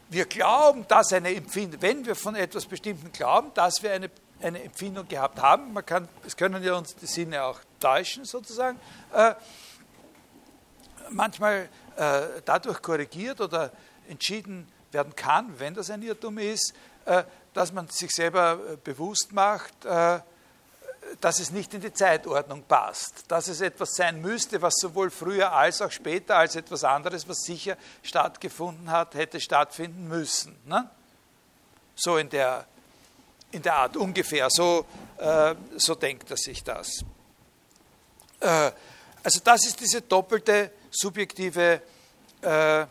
A: wir glauben, dass eine Empfindung, wenn wir von etwas Bestimmten glauben, dass wir eine, eine Empfindung gehabt haben, man kann, es können ja uns die Sinne auch täuschen sozusagen, äh, manchmal äh, dadurch korrigiert oder entschieden werden kann, wenn das ein Irrtum ist, äh, dass man sich selber äh, bewusst macht, äh, dass es nicht in die Zeitordnung passt, dass es etwas sein müsste, was sowohl früher als auch später als etwas anderes, was sicher stattgefunden hat, hätte stattfinden müssen. Ne? So in der, in der Art ungefähr, so, äh, so denkt er sich das. Äh, also das ist diese doppelte subjektive äh,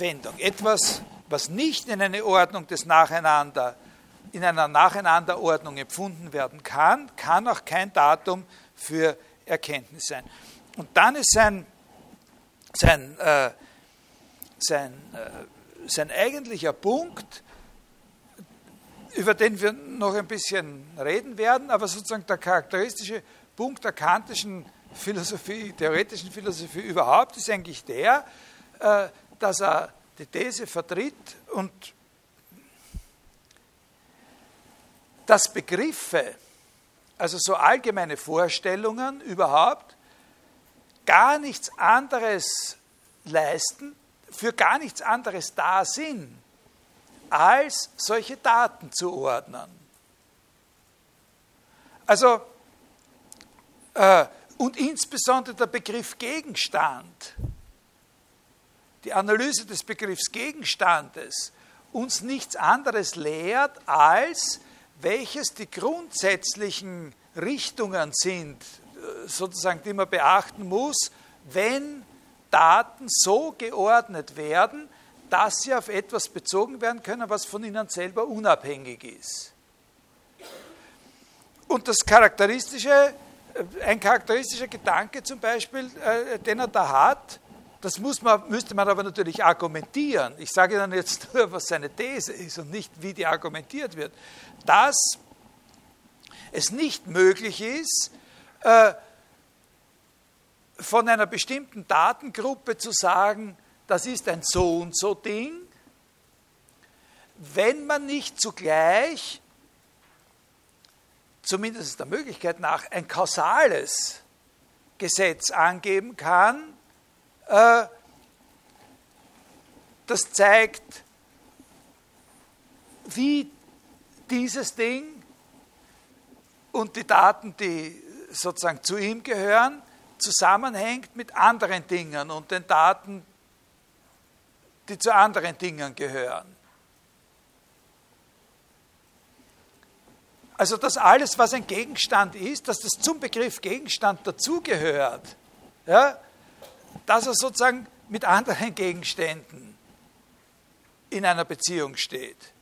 A: Wendung. Etwas, was nicht in eine Ordnung des Nacheinander in einer Nacheinanderordnung empfunden werden kann, kann auch kein Datum für Erkenntnis sein. Und dann ist sein, sein, äh, sein, äh, sein eigentlicher Punkt, über den wir noch ein bisschen reden werden, aber sozusagen der charakteristische Punkt der kantischen Philosophie, theoretischen Philosophie überhaupt, ist eigentlich der, äh, dass er die These vertritt und dass Begriffe, also so allgemeine Vorstellungen überhaupt, gar nichts anderes leisten, für gar nichts anderes da sind, als solche Daten zu ordnen. Also, äh, und insbesondere der Begriff Gegenstand, die Analyse des Begriffs Gegenstandes uns nichts anderes lehrt, als welches die grundsätzlichen Richtungen sind, sozusagen, die man beachten muss, wenn Daten so geordnet werden, dass sie auf etwas bezogen werden können, was von ihnen selber unabhängig ist. Und das charakteristische, ein charakteristischer Gedanke zum Beispiel, äh, den er da hat, das man, müsste man aber natürlich argumentieren. Ich sage dann jetzt nur, was seine These ist und nicht, wie die argumentiert wird. Dass es nicht möglich ist, äh, von einer bestimmten Datengruppe zu sagen, das ist ein so und so Ding, wenn man nicht zugleich, zumindest der Möglichkeit nach, ein kausales Gesetz angeben kann, das zeigt, wie dieses Ding und die Daten, die sozusagen zu ihm gehören, zusammenhängt mit anderen Dingen und den Daten, die zu anderen Dingen gehören. Also dass alles, was ein Gegenstand ist, dass das zum Begriff Gegenstand dazugehört, ja, dass er sozusagen mit anderen Gegenständen in einer Beziehung steht.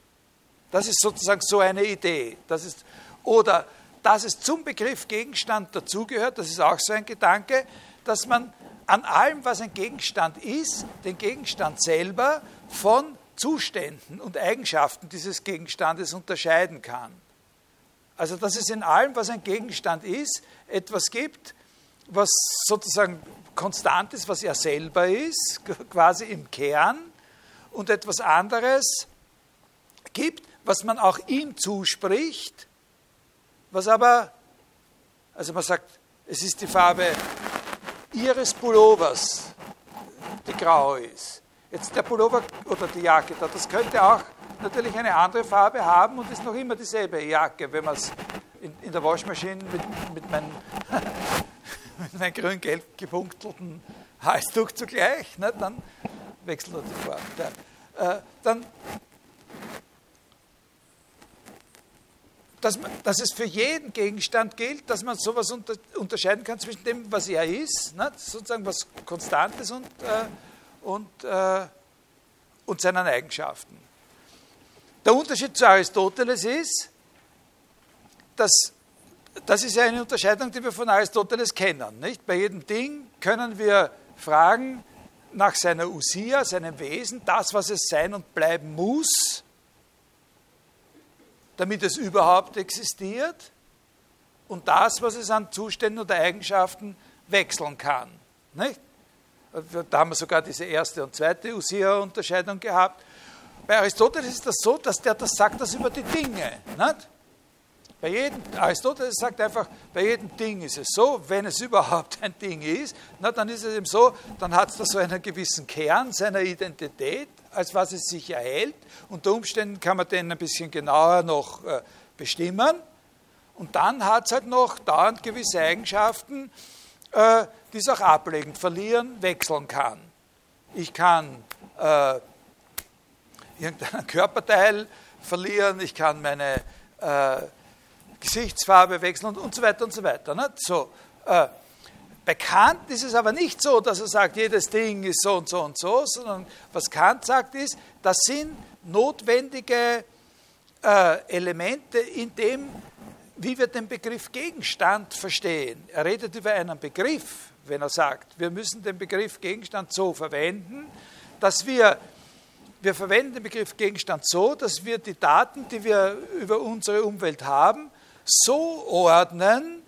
A: Das ist sozusagen so eine Idee. Das ist, oder dass es zum Begriff Gegenstand dazugehört, das ist auch so ein Gedanke, dass man an allem, was ein Gegenstand ist, den Gegenstand selber von Zuständen und Eigenschaften dieses Gegenstandes unterscheiden kann. Also dass es in allem, was ein Gegenstand ist, etwas gibt, was sozusagen konstant ist, was er selber ist, quasi im Kern, und etwas anderes gibt, was man auch ihm zuspricht, was aber, also man sagt, es ist die Farbe Ihres Pullovers, die grau ist. Jetzt der Pullover oder die Jacke da, das könnte auch natürlich eine andere Farbe haben und ist noch immer dieselbe Jacke, wenn man es in, in, der Waschmaschine mit, mit meinem, mit meinem grün-gelb gepunktelten Halstuch zugleich, ne, dann wechselt er die Farbe. Ja. Äh, dann dass, man, dass, es für jeden Gegenstand gilt, dass man sowas unter, unterscheiden kann zwischen dem, was er ist, ne, sozusagen was Konstantes und, äh, und, äh, und seinen Eigenschaften. Der Unterschied zu Aristoteles ist, dass das ist ja eine Unterscheidung, die wir von Aristoteles kennen. Nicht? Bei jedem Ding können wir fragen nach seiner Usia, seinem Wesen, das, was es sein und bleiben muss, damit es überhaupt existiert und das, was es an Zuständen oder Eigenschaften wechseln kann. Nicht? Da haben wir sogar diese erste und zweite Usia-Unterscheidung gehabt. Bei Aristoteles ist das so, dass der das sagt, das über die Dinge. Nicht? Bei jedem, Aristoteles sagt einfach, bei jedem Ding ist es so, wenn es überhaupt ein Ding ist, na, dann ist es eben so, dann hat es da so einen gewissen Kern seiner Identität, als was es sich erhält. Unter Umständen kann man den ein bisschen genauer noch äh, bestimmen. Und dann hat es halt noch dauernd gewisse Eigenschaften, äh, die es auch ablegend verlieren, wechseln kann. Ich kann äh, irgendeinen Körperteil verlieren, ich kann meine äh, Gesichtsfarbe wechseln und, und so weiter und so weiter. Ne? So, äh, bei Kant ist es aber nicht so, dass er sagt, jedes Ding ist so und so und so, sondern was Kant sagt ist, das sind notwendige äh, Elemente in dem, wie wir den Begriff Gegenstand verstehen. Er redet über einen Begriff, wenn er sagt, wir müssen den Begriff Gegenstand so verwenden, dass wir, wir verwenden den Begriff Gegenstand so, dass wir die Daten, die wir über unsere Umwelt haben, so ordnen,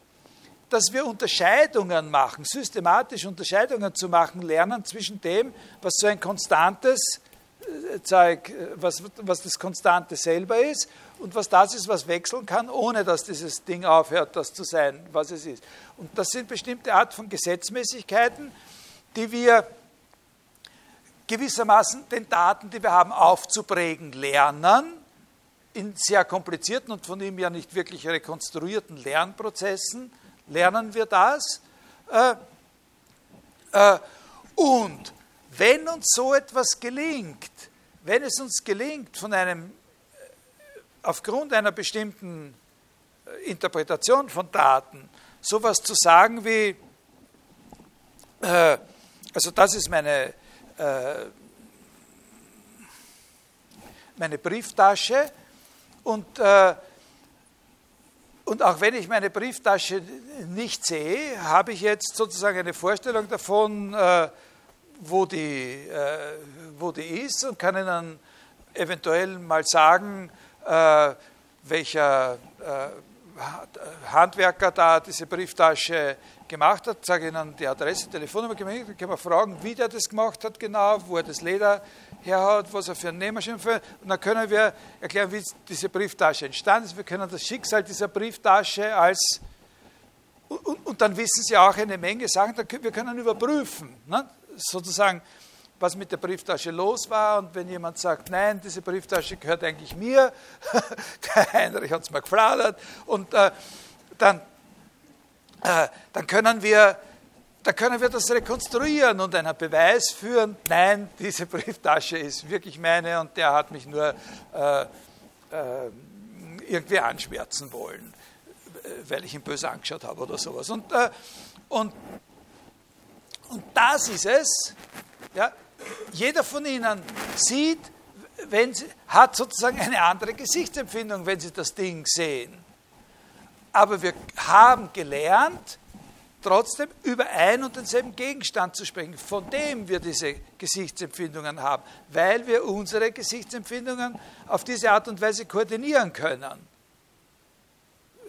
A: dass wir Unterscheidungen machen, systematisch Unterscheidungen zu machen lernen zwischen dem, was so ein konstantes äh, Zeug, äh, was, was das Konstante selber ist und was das ist, was wechseln kann, ohne dass dieses Ding aufhört, das zu sein, was es ist. Und das sind bestimmte Art von Gesetzmäßigkeiten, die wir gewissermaßen den Daten, die wir haben, aufzuprägen lernen, in sehr komplizierten und von ihm ja nicht wirklich rekonstruierten Lernprozessen, lernen wir das. Äh, äh, und wenn uns so etwas gelingt, wenn es uns gelingt, von einem, äh, aufgrund einer bestimmten Interpretation von Daten, sowas zu sagen wie, also das ist meine, meine Brieftasche und und auch wenn ich meine Brieftasche nicht sehe, habe ich jetzt sozusagen eine Vorstellung davon, äh, wo, die, äh, wo die ist und kann Ihnen eventuell mal sagen, äh, welcher Handwerker da diese Brieftasche gemacht hat, sage Ihnen die Adresse, Telefonnummer, dann kann man fragen, wie der das gemacht hat genau, wo er das Leder herhaut, was er für einen Nähmaschinen für. Und dann können wir erklären, wie diese Brieftasche entstanden ist. Wir können das Schicksal dieser Brieftasche als und, und, dann wissen Sie auch eine Menge Sachen, wir können überprüfen, ne? sozusagen, was mit der Brieftasche los war. Und wenn jemand sagt, nein, diese Brieftasche gehört eigentlich mir, der Heinrich hat es mal gefladert, und äh, dann, äh, dann können wir da können wir das rekonstruieren und einen Beweis führen, nein, diese Brieftasche ist wirklich meine und der hat mich nur äh, äh, irgendwie anschwärzen wollen, weil ich ihn böse angeschaut habe oder sowas. Und, äh, und, und das ist es. Ja, jeder von Ihnen sieht, wenn sie, hat sozusagen eine andere Gesichtsempfindung, wenn Sie das Ding sehen. Aber wir haben gelernt, trotzdem über ein und denselben Gegenstand zu sprechen, von dem wir diese Gesichtsempfindungen haben, weil wir unsere Gesichtsempfindungen auf diese Art und Weise koordinieren können.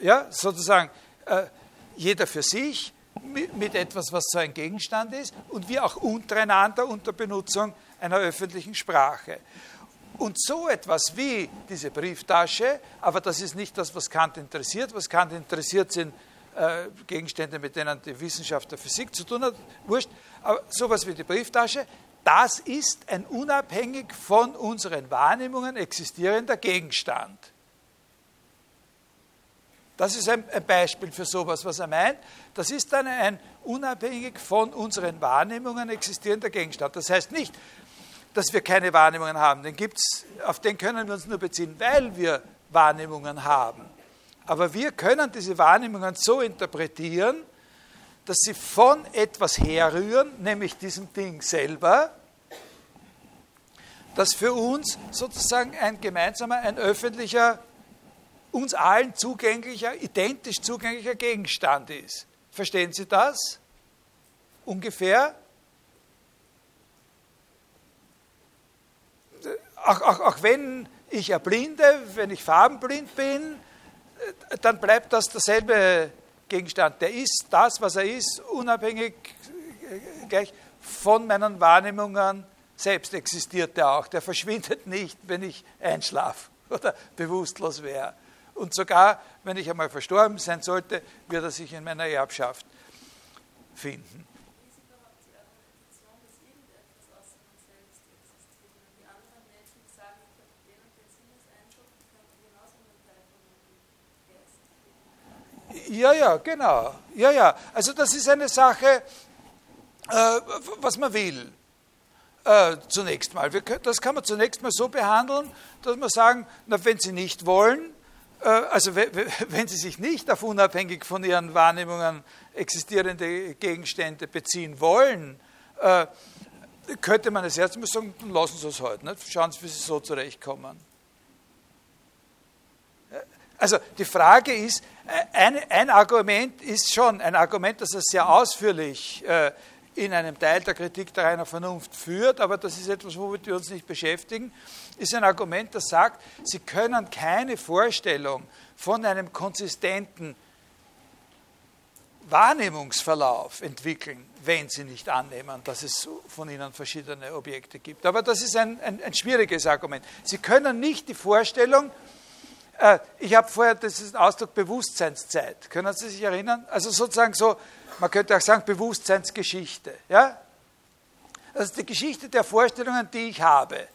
A: Ja, sozusagen äh, jeder für sich mit, mit etwas, was so ein Gegenstand ist und wir auch untereinander unter Benutzung einer öffentlichen Sprache. Und so etwas wie diese Brieftasche, aber das ist nicht das, was Kant interessiert. Was Kant interessiert, sind äh, Gegenstände, mit denen die Wissenschaft der Physik zu tun hat, wurscht. Aber sowas wie die Brieftasche, das ist ein unabhängig von unseren Wahrnehmungen existierender Gegenstand. Das ist ein, Beispiel für sowas, was er meint. Das ist dann ein unabhängig von unseren Wahrnehmungen existierender Gegenstand. Das heißt nicht, dass wir keine Wahrnehmungen haben. Den gibt's, auf den können wir uns nur beziehen, weil wir Wahrnehmungen haben. Aber wir können diese Wahrnehmungen so interpretieren, dass sie von etwas herrühren, nämlich diesem Ding selber, das für uns sozusagen ein gemeinsamer, ein öffentlicher, uns allen zugänglicher, identisch zugänglicher Gegenstand ist. Verstehen Sie das? Ungefähr? auch, auch, auch wenn ich erblinde, wenn ich farbenblind bin, dann bleibt das derselbe Gegenstand. Der ist das, was er ist, unabhängig gleich von meinen Wahrnehmungen selbst existiert er auch. Der verschwindet nicht, wenn ich einschlafe oder bewusstlos wäre. Und sogar, wenn ich einmal verstorben sein sollte, wird er sich in meiner Erbschaft finden. Ja, ja, genau. Ja, ja. Also das ist eine Sache, äh, was man will. Äh, zunächst mal. Wir, das kann man zunächst mal so behandeln, dass wir sagen, na, wenn Sie nicht wollen, äh, also wenn Sie sich nicht auf unabhängig von Ihren Wahrnehmungen existierende Gegenstände beziehen wollen, äh, könnte man es jetzt mal sagen, dann lassen Sie es heute. Nicht? Schauen Sie, wie Sie so zurechtkommen. Also die Frage ist, ein, ein, Argument ist schon ein Argument, das er sehr ausführlich äh, in einem Teil der Kritik der reiner Vernunft führt, aber das ist etwas, womit wir uns nicht beschäftigen, ist ein Argument, das sagt, Sie können keine Vorstellung von einem konsistenten Wahrnehmungsverlauf entwickeln, wenn Sie nicht annehmen, dass es von Ihnen verschiedene Objekte gibt. Aber das ist ein, ein, ein schwieriges Argument. Sie können nicht die Vorstellung äh, ich habe vorher diesen Ausdruck Bewusstseinszeit. Können Sie sich erinnern? Also sozusagen so, man könnte auch sagen Bewusstseinsgeschichte. Ja? Also die Geschichte der Vorstellungen, die ich habe.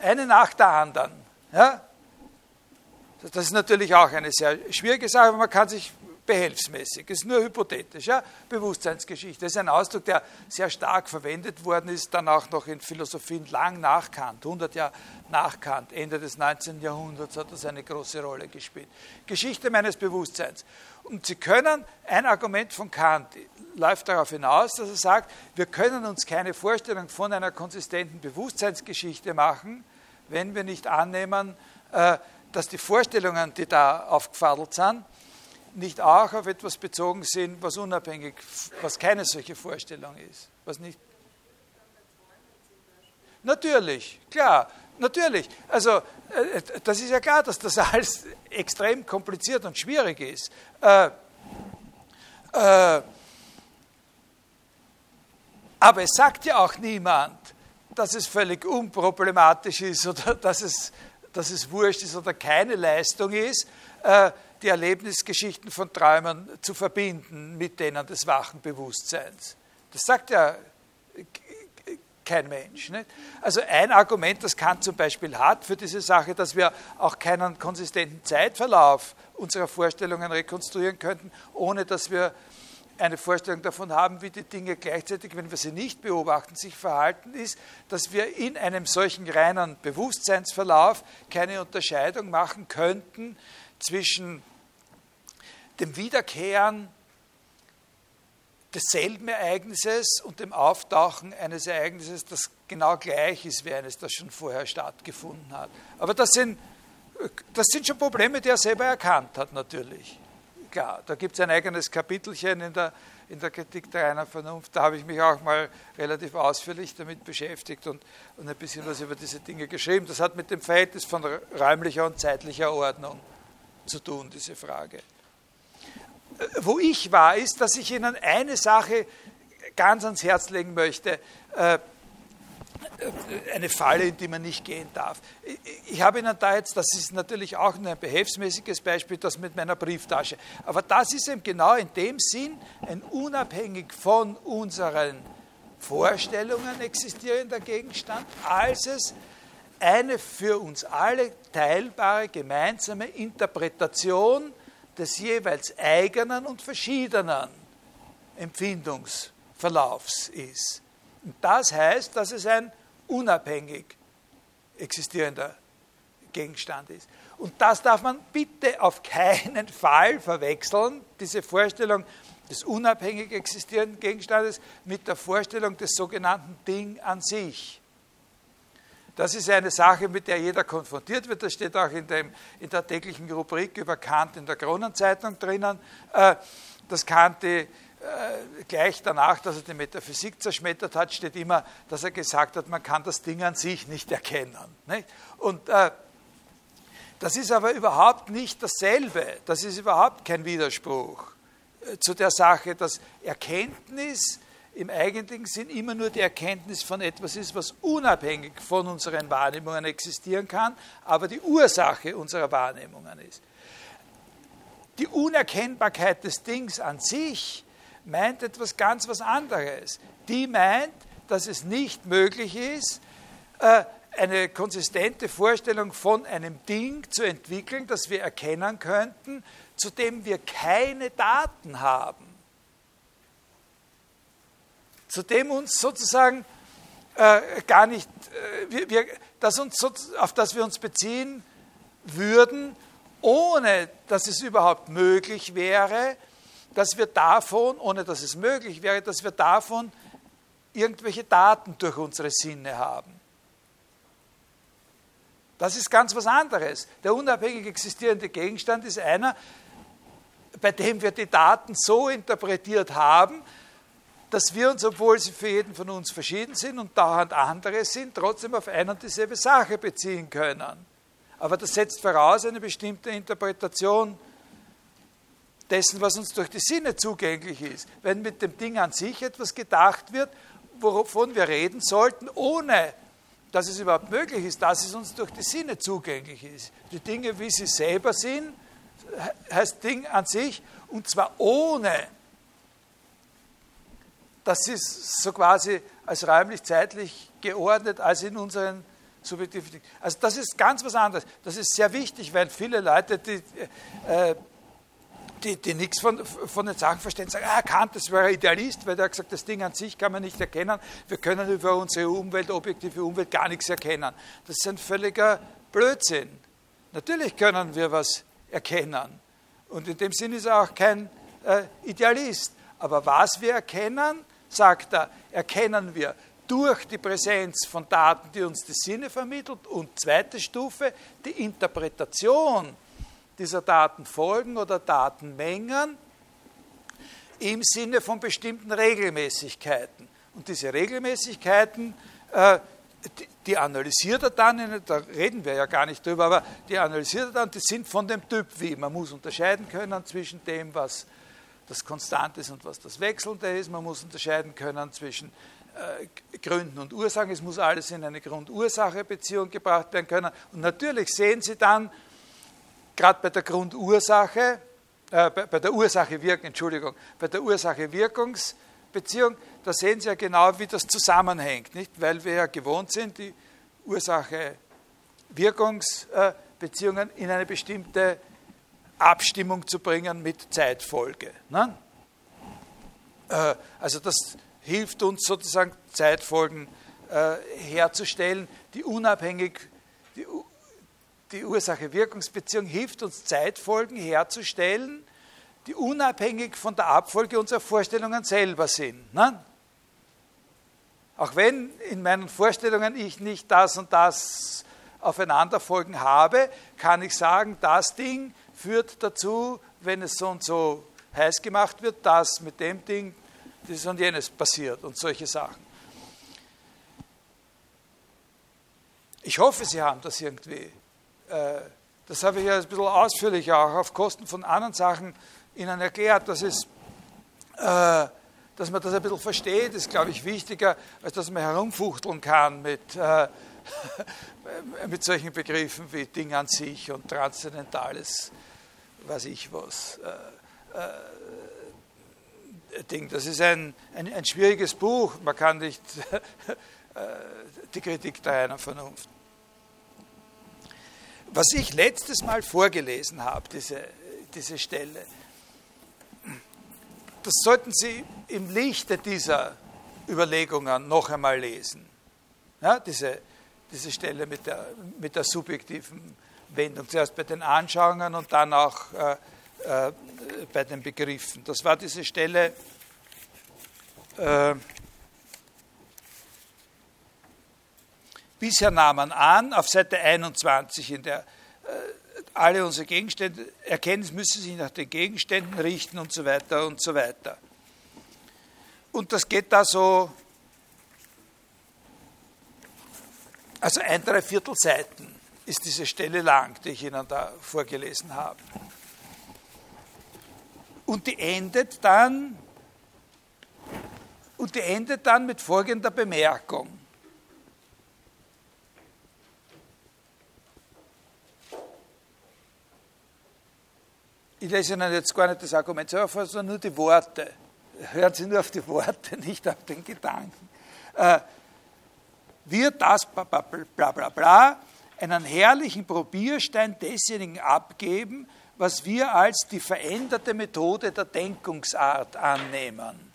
A: Eine nach der anderen. Ja? Das ist natürlich auch eine sehr schwierige Sache, aber man kann sich behelfsmäßig. Ist nur hypothetisch. Ja? Bewusstseinsgeschichte das ist ein Ausdruck, der sehr stark verwendet worden ist, dann auch noch in Philosophien lang nach Kant, 100 Jahre nach Kant, Ende des 19. Jahrhunderts hat das eine große Rolle gespielt. Geschichte meines Bewusstseins. Und Sie können, ein Argument von Kant läuft darauf hinaus, dass er sagt, wir können uns keine Vorstellung von einer konsistenten Bewusstseinsgeschichte machen, wenn wir nicht annehmen, äh, dass die Vorstellungen, die da aufgefadelt sind, nicht auch auf etwas bezogen sind, was unabhängig, was keine solche Vorstellung ist. Was nicht. Natürlich, klar, natürlich. Also, äh, das ist ja klar, dass das alles extrem kompliziert und schwierig ist. Äh, äh, aber es sagt ja auch niemand, dass es völlig unproblematisch ist oder dass es, dass es wurscht ist oder keine Leistung ist, äh, die Erlebnisgeschichten von Träumen zu verbinden mit denen des wachen Bewusstseins. Das sagt ja kein Mensch. Nicht? Also ein Argument, das Kant zum Beispiel hat für diese Sache, dass wir auch keinen konsistenten Zeitverlauf unserer Vorstellungen rekonstruieren könnten, ohne dass wir eine Vorstellung davon haben, wie die Dinge gleichzeitig, wenn wir sie nicht beobachten, sich verhalten, ist, dass wir in einem solchen reinen Bewusstseinsverlauf keine Unterscheidung machen könnten zwischen dem Wiederkehren desselben Ereignisses und dem Auftauchen eines Ereignisses, das genau gleich ist wie eines, das schon vorher stattgefunden hat. Aber das sind, das sind schon Probleme, die er selber erkannt hat, natürlich. Klar, da gibt es ein eigenes Kapitelchen in der, in der Kritik der reinen Vernunft. Da habe ich mich auch mal relativ ausführlich damit beschäftigt und, und ein bisschen was über diese Dinge geschrieben. Das hat mit dem Verhältnis von räumlicher und zeitlicher Ordnung zu tun, diese Frage wo ich war, ist, dass ich Ihnen eine Sache ganz ans Herz legen möchte. Äh, eine Falle, in die man nicht gehen darf. Ich habe Ihnen da jetzt, das ist natürlich auch nur ein behelfsmäßiges Beispiel, das mit meiner Brieftasche. Aber das ist eben genau in dem Sinn ein unabhängig von unseren Vorstellungen existierender Gegenstand, als es eine für uns alle teilbare gemeinsame Interpretation des jeweils eigenen und verschiedenen Empfindungsverlaufs ist. Und das heißt, dass es ein unabhängig existierender Gegenstand ist. Und das darf man bitte auf keinen Fall verwechseln, diese Vorstellung des unabhängig existierenden Gegenstandes mit der Vorstellung des sogenannten Ding an sich. Das ist eine Sache, mit der jeder konfrontiert wird. Das steht auch in, dem, in der täglichen Rubrik über Kant in der Kronenzeitung drinnen, äh, dass Kant die, äh, gleich danach, dass er die Metaphysik zerschmettert hat, steht immer, dass er gesagt hat, man kann das Ding an sich nicht erkennen. Und äh, das ist aber überhaupt nicht dasselbe. Das ist überhaupt kein Widerspruch äh, zu der Sache, dass Erkenntnis im eigentlichen Sinn immer nur die Erkenntnis von etwas ist, was unabhängig von unseren Wahrnehmungen existieren kann, aber die Ursache unserer Wahrnehmungen ist. Die Unerkennbarkeit des Dings an sich meint etwas ganz was anderes. Die meint, dass es nicht möglich ist, äh, eine konsistente Vorstellung von einem Ding zu entwickeln, das wir erkennen könnten, zu dem wir keine Daten haben zu dem uns sozusagen äh, gar nicht, äh, wir, wir, das uns, auf das wir uns beziehen würden, ohne dass es überhaupt möglich wäre, dass wir davon, ohne dass es möglich wäre, dass wir davon irgendwelche Daten durch unsere Sinne haben. Das ist ganz was anderes. Der unabhängig existierende Gegenstand ist einer, bei dem wir die Daten so interpretiert haben, dass wir uns, obwohl sie für jeden von uns verschieden sind und dauernd andere sind, trotzdem auf eine und dieselbe Sache beziehen können. Aber das setzt voraus eine bestimmte Interpretation dessen, was uns durch die Sinne zugänglich ist. Wenn mit dem Ding an sich etwas gedacht wird, wovon wir reden sollten, ohne dass es überhaupt möglich ist, dass es uns durch die Sinne zugänglich ist. Die Dinge, wie sie selber sind, heißt Ding an sich, und zwar ohne das ist so quasi als räumlich-zeitlich geordnet als in unseren subjektiven. Also das ist ganz was anderes. Das ist sehr wichtig, weil viele Leute, die, äh, die, die nichts von, von den Sachen verstehen, sagen, ah, Kant, das wäre Idealist, weil der hat gesagt, das Ding an sich kann man nicht erkennen. Wir können über unsere Umwelt, objektive Umwelt, gar nichts erkennen. Das ist ein völliger Blödsinn. Natürlich können wir was erkennen. Und in dem Sinne ist er auch kein äh, Idealist. Aber was wir erkennen, sagt er, erkennen wir durch die Präsenz von Daten, die uns die Sinne vermittelt und zweite Stufe, die Interpretation dieser Datenfolgen oder Datenmengen im Sinne von bestimmten Regelmäßigkeiten. Und diese Regelmäßigkeiten, äh, die, analysiert er dann, da reden wir ja gar nicht drüber, aber die analysiert er dann, die sind von dem Typ wie. Man muss unterscheiden können zwischen dem, was das Konstant ist und was das Wechselnde ist. Man muss unterscheiden können zwischen äh, Gründen und Ursachen. Es muss alles in eine Grund-Ursache-Beziehung gebracht werden können. Und natürlich sehen Sie dann, gerade bei der Grundursache, äh, bei, bei, der Ursache-Wirken, Entschuldigung, bei der Ursache-Wirkungsbeziehung, da sehen Sie ja genau, wie das zusammenhängt, nicht? Weil wir ja gewohnt sind, die Ursache-Wirkungsbeziehungen in eine bestimmte Abstimmung zu bringen mit Zeitfolge. Ne? Äh, also das hilft uns sozusagen Zeitfolgen äh, herzustellen, die unabhängig, die, die Ursache-Wirkungsbeziehung hilft uns Zeitfolgen herzustellen, die unabhängig von der Abfolge unserer Vorstellungen selber sind. Ne? Auch wenn in meinen Vorstellungen ich nicht das und das aufeinanderfolgen habe, kann ich sagen, das Ding führt dazu, wenn es so und so heiß gemacht wird, dass mit dem Ding das und jenes passiert und solche Sachen. Ich hoffe, Sie haben das irgendwie. Äh, das habe ich ja ein bisschen ausführlicher auch auf Kosten von anderen Sachen Ihnen erklärt, dass es, äh, dass man das ein bisschen versteht, ist, glaube ich, wichtiger, als dass man herumfuchteln kann mit, äh, mit solchen Begriffen wie Ding an sich und Transzendentales, weiß ich was. Äh, äh, Ding. Das ist ein, ein, ein, schwieriges Buch. Man kann nicht äh, die Kritik der reinen Vernunft. Was ich letztes Mal vorgelesen habe, diese, diese Stelle, das sollten Sie im Lichte dieser Überlegungen noch einmal lesen. Ja, diese, diese Stelle mit der, mit der subjektiven Wendung, zuerst bei den Anschauungen und dann auch äh, äh, bei den Begriffen. Das war diese Stelle äh, bisher nahmen an, auf Seite 21 in der alle unsere Gegenstände, Erkenntnis müsse sich nach den Gegenständen richten und so weiter und so weiter. Und das geht da so, also ein Dreiviertel Seiten ist diese Stelle lang, die ich Ihnen da vorgelesen habe. Und die endet dann, und die endet dann mit folgender Bemerkung. Ich lese Ihnen jetzt gar nicht das Argument selber sondern nur die Worte. Hören Sie nur auf die Worte, nicht auf den Gedanken. Äh, wird das bla bla bla bla bla einen herrlichen Probierstein desjenigen abgeben, was wir als die veränderte Methode der Denkungsart annehmen.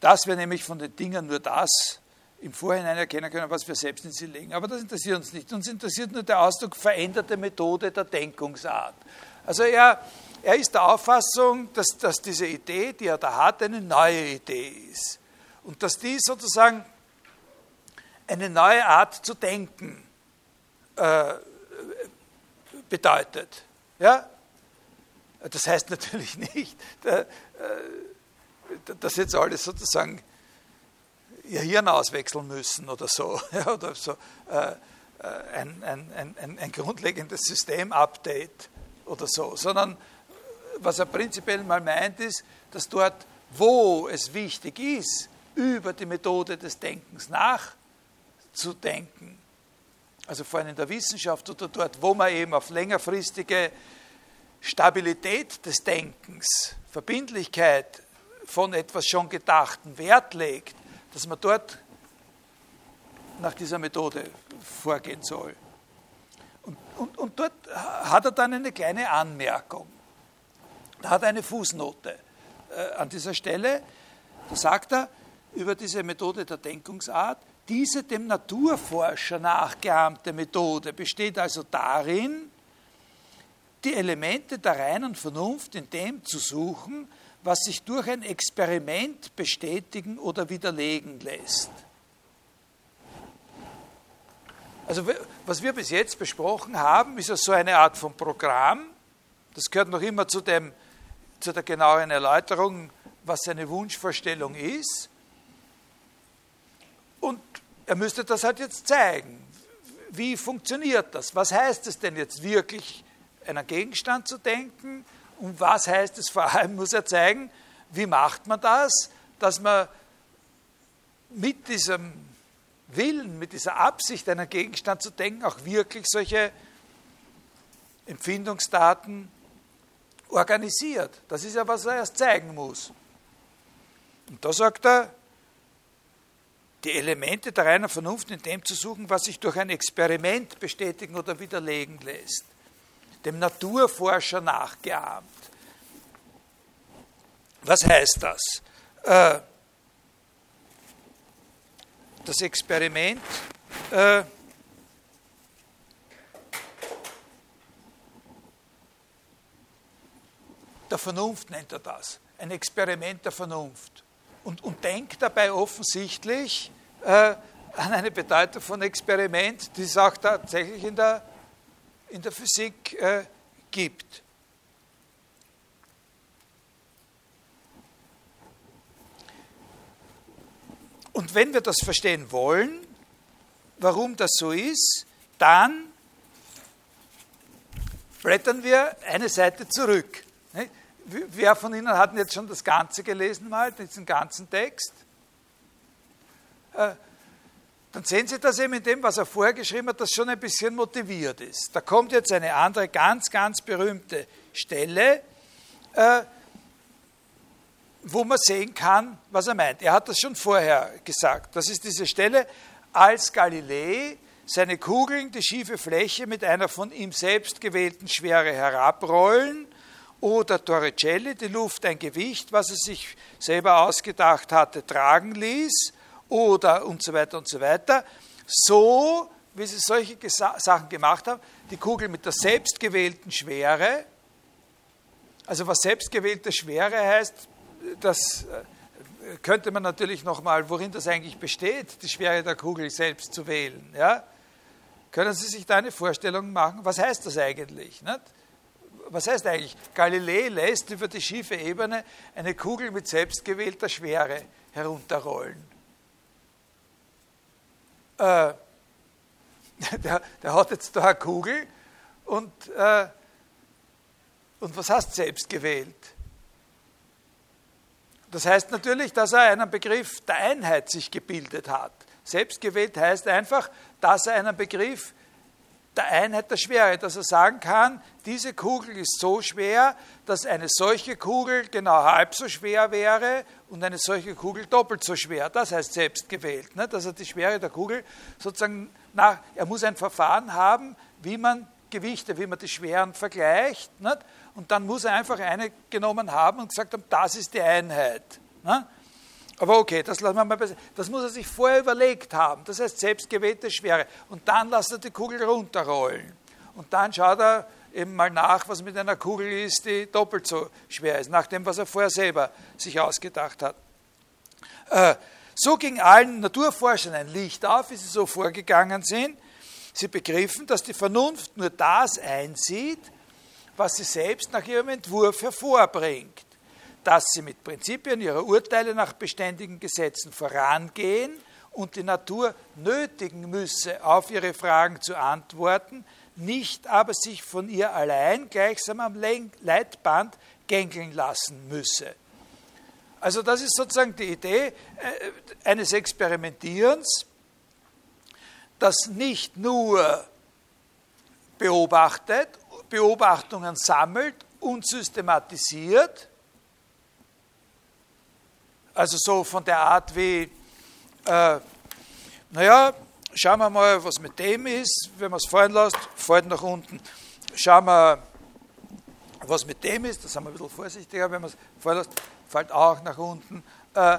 A: Dass wir nämlich von den Dingen nur das im Vorhinein erkennen können, was wir selbst in sie legen. Aber das interessiert uns nicht. Uns interessiert nur der Ausdruck veränderte Methode der Denkungsart. Also er, er ist der Auffassung, dass, dass diese Idee, die er da hat, eine neue Idee ist. Und dass die sozusagen eine neue Art zu denken äh, bedeutet. Ja? Das heißt natürlich nicht, äh, dass jetzt alles sozusagen ihr Hirn auswechseln müssen oder so, oder so äh, äh, ein, ein, ein, ein grundlegendes System-Update oder so, sondern was er prinzipiell mal meint, ist, dass dort, wo es wichtig ist, über die Methode des Denkens nachzudenken, also vor allem in der Wissenschaft oder dort, wo man eben auf längerfristige Stabilität des Denkens, Verbindlichkeit von etwas schon Gedachten Wert legt, dass man dort nach dieser Methode vorgehen soll. Und, und, und dort hat er dann eine kleine Anmerkung. Da hat er eine Fußnote äh, an dieser Stelle. Da sagt er über diese Methode der Denkungsart, diese dem Naturforscher nachgeahmte Methode besteht also darin, die Elemente der reinen Vernunft in dem zu suchen, was sich durch ein Experiment bestätigen oder widerlegen lässt. Also was wir bis jetzt besprochen haben, ist ja so eine Art von Programm. Das gehört noch immer zu, dem, zu der genaueren Erläuterung, was seine Wunschvorstellung ist. Und er müsste das halt jetzt zeigen. Wie funktioniert das? Was heißt es denn jetzt wirklich, einen Gegenstand zu denken? Und was heißt es vor allem, muss er zeigen, wie macht man das, dass man mit diesem Willen, mit dieser Absicht, einen Gegenstand zu denken, auch wirklich solche Empfindungsdaten organisiert. Das ist ja, was er erst zeigen muss. Und da sagt er, die Elemente der reinen Vernunft in dem zu suchen, was sich durch ein Experiment bestätigen oder widerlegen lässt dem Naturforscher nachgeahmt. Was heißt das? Äh, das Experiment äh, der Vernunft nennt er das. Ein Experiment der Vernunft. Und, und denkt dabei offensichtlich äh, an eine Bedeutung von Experiment, die es auch tatsächlich in der in der Physik äh, gibt. Und wenn wir das verstehen wollen, warum das so ist, dann blättern wir eine Seite zurück. Wer von Ihnen hat jetzt schon das Ganze gelesen, mal, diesen ganzen Text? Äh, dann sehen Sie das eben in dem, was er vorher geschrieben hat, das schon ein bisschen motiviert ist. Da kommt jetzt eine andere ganz, ganz berühmte Stelle, äh, wo man sehen kann, was er meint. Er hat das schon vorher gesagt. Das ist diese Stelle, als Galilei seine Kugeln die schiefe Fläche mit einer von ihm selbst gewählten Schwere herabrollen oder Torricelli die Luft ein Gewicht, was er sich selber ausgedacht hatte, tragen ließ oder und so weiter und so weiter. So, wie sie solche Sachen gemacht haben, die Kugel mit der selbstgewählten Schwere, also was selbstgewählte Schwere heißt, das äh, könnte man natürlich nochmal, worin das eigentlich besteht, die Schwere der Kugel selbst zu wählen. Ja? Können Sie sich da eine Vorstellung machen? Was heißt das eigentlich? Nicht? Was heißt eigentlich? Galilei lässt über die schiefe Ebene eine Kugel mit selbstgewählter Schwere herunterrollen. Äh, der, der, hat jetzt da eine Kugel und, äh, und was selbst gewählt? Das heißt natürlich, dass er einen Begriff der Einheit sich gebildet hat. Selbstgewählt heißt einfach, dass er einen Begriff der Einheit der Schwere, dass er sagen kann, diese Kugel ist so schwer, dass eine solche Kugel genau halb so schwer wäre und eine solche Kugel doppelt so schwer. Das heißt selbst gewählt, ne? dass er die Schwere der Kugel sozusagen nach, er muss ein Verfahren haben, wie man Gewichte, wie man die Schweren vergleicht. Nicht? Und dann muss er einfach eine genommen haben und gesagt haben, das ist die Einheit. Ne? Aber okay, das lassen wir mal beiseite. Das muss er sich vorher überlegt haben. Das heißt selbstgewählte Schwere. Und dann lässt er die Kugel runterrollen. Und dann schaut er eben mal nach, was mit einer Kugel ist, die doppelt so schwer ist, nach dem, was er vorher selber sich ausgedacht hat. Äh, so ging allen Naturforschern ein Licht auf, wie sie so vorgegangen sind. Sie begriffen, dass die Vernunft nur das einsieht, was sie selbst nach ihrem Entwurf hervorbringt dass sie mit Prinzipien ihrer Urteile nach beständigen Gesetzen vorangehen und die Natur nötigen müsse, auf ihre Fragen zu antworten, nicht aber sich von ihr allein gleichsam am Leitband gängeln lassen müsse. Also das ist sozusagen die Idee äh, eines Experimentierens, das nicht nur beobachtet, Beobachtungen sammelt und systematisiert, also so von der Art wie, äh, naja, schauen wir mal, was mit dem ist. Wenn man es fallen lässt, fällt nach unten. Schauen wir, was mit dem ist. Da sind wir ein bisschen vorsichtiger. Wenn man es fallen lässt, fällt auch nach unten. Äh,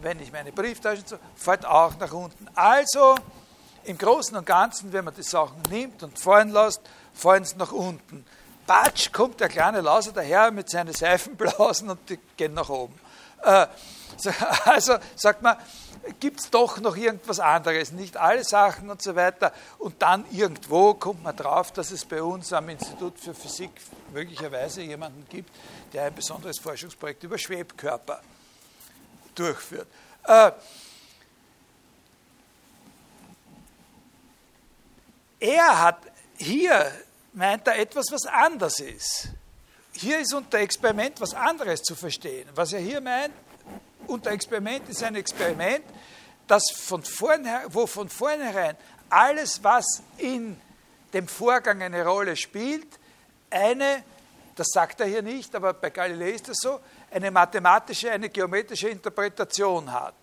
A: wenn ich meine Brieftasche so, fällt auch nach unten. Also, im Großen und Ganzen, wenn man die Sachen nimmt und fallen lässt, fallen sie nach unten. Batsch, kommt der kleine Lauser daher mit seinen Seifenblasen und die gehen nach oben. Äh, also sagt man, gibt es doch noch irgendwas anderes, nicht alle Sachen und so weiter. Und dann irgendwo kommt man drauf, dass es bei uns am Institut für Physik möglicherweise jemanden gibt, der ein besonderes Forschungsprojekt über Schwebkörper durchführt. Äh, er hat hier, meint er, etwas, was anders ist hier ist unter Experiment was anderes zu verstehen. Was er hier meint, unter Experiment ist ein Experiment, das von wo von vornherein alles, was in dem Vorgang eine Rolle spielt, eine, das sagt er hier nicht, aber bei Galilei ist das so, eine mathematische, eine geometrische Interpretation hat.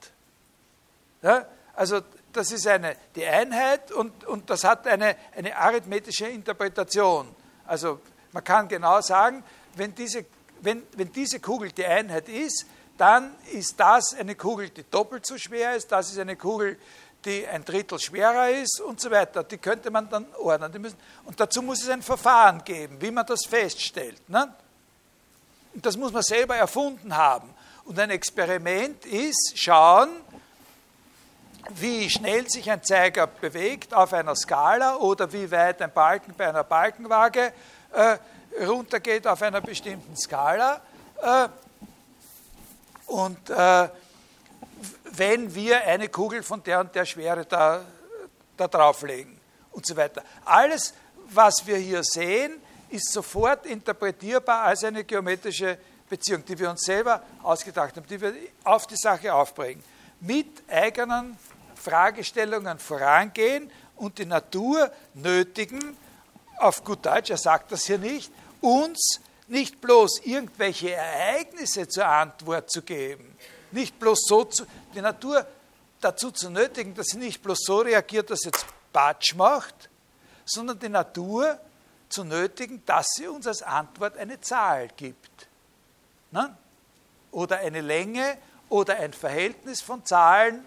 A: Ja? Also das ist eine, die Einheit und, und das hat eine, eine arithmetische Interpretation. Also man kann genau sagen, wenn diese, wenn, wenn diese Kugel die Einheit ist, dann ist das eine Kugel, die doppelt so schwer ist, das ist eine Kugel, die ein Drittel schwerer ist und so weiter. Die könnte man dann ordnen. Müssen, und dazu muss es ein Verfahren geben, wie man das feststellt. Ne? Und das muss man selber erfunden haben. Und ein Experiment ist, schauen, wie schnell sich ein Zeiger bewegt auf einer Skala oder wie weit ein Balken bei einer Balkenwaage äh, runtergeht auf einer bestimmten Skala. Äh, und äh, wenn wir eine Kugel von der und der Schwere da, da drauflegen und so weiter. Alles, was wir hier sehen, ist sofort interpretierbar als eine geometrische Beziehung, die wir uns selber ausgedacht haben, die wir auf die Sache aufbringen, mit eigenen Fragestellungen vorangehen und die Natur nötigen, auf gut Deutsch, er sagt das hier nicht, uns nicht bloß irgendwelche Ereignisse zur Antwort zu geben, nicht bloß so zu, die Natur dazu zu nötigen, dass sie nicht bloß so reagiert, dass sie jetzt Batsch macht, sondern die Natur zu nötigen, dass sie uns als Antwort eine Zahl gibt. Ne? Oder eine Länge oder ein Verhältnis von Zahlen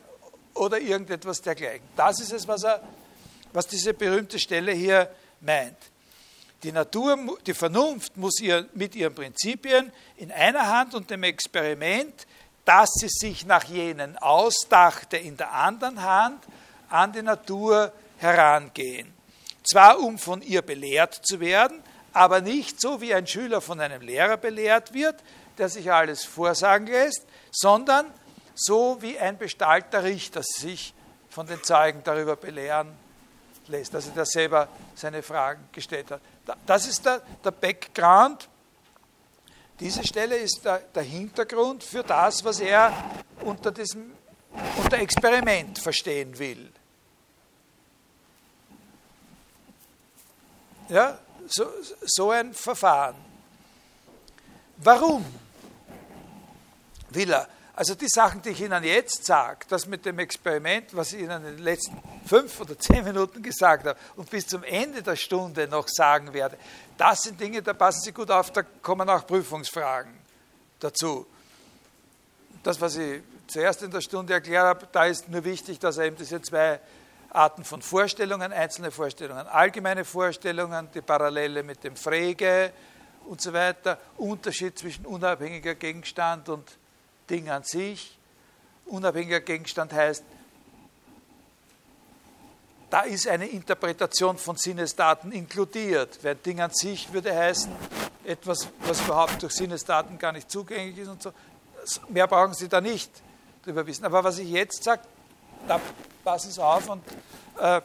A: oder irgendetwas dergleichen. Das ist es, was, er, was diese berühmte Stelle hier meint. Die Natur, die Vernunft muss ihr, mit ihren Prinzipien in einer Hand und dem Experiment, das sie sich nach jenen ausdachte, in der anderen Hand an die Natur herangehen. Zwar um von ihr belehrt zu werden, aber nicht so wie ein Schüler von einem Lehrer belehrt wird, der sich alles vorsagen lässt, sondern so wie ein bestallter Richter sich von den Zeugen darüber belehren lässt, dass er selber seine Fragen gestellt hat. Das ist der, der Background. Diese Stelle ist der, der, Hintergrund für das, was er unter diesem unter Experiment verstehen will. Ja, so, so ein Verfahren. Warum will er also die Sachen, die ich Ihnen jetzt sage, das mit dem Experiment, was ich Ihnen in den letzten fünf oder zehn Minuten gesagt habe und bis zum Ende der Stunde noch sagen werde, das sind Dinge, da passen Sie gut auf, da kommen auch Prüfungsfragen dazu. Das, was ich zuerst in der Stunde erklärt habe, da ist nur wichtig, dass er eben diese zwei Arten von Vorstellungen, einzelne Vorstellungen, allgemeine Vorstellungen, die Parallele mit dem Frege und so weiter, Unterschied zwischen unabhängiger Gegenstand und Ding an sich. Unabhängiger Gegenstand heißt, da ist eine Interpretation von Sinnesdaten inkludiert. Weil Ding an sich würde heißen, etwas, was überhaupt durch Sinnesdaten gar nicht zugänglich ist und so. Mehr brauchen Sie da nicht drüber wissen. Aber was ich jetzt sage, da passen Sie auf und, äh,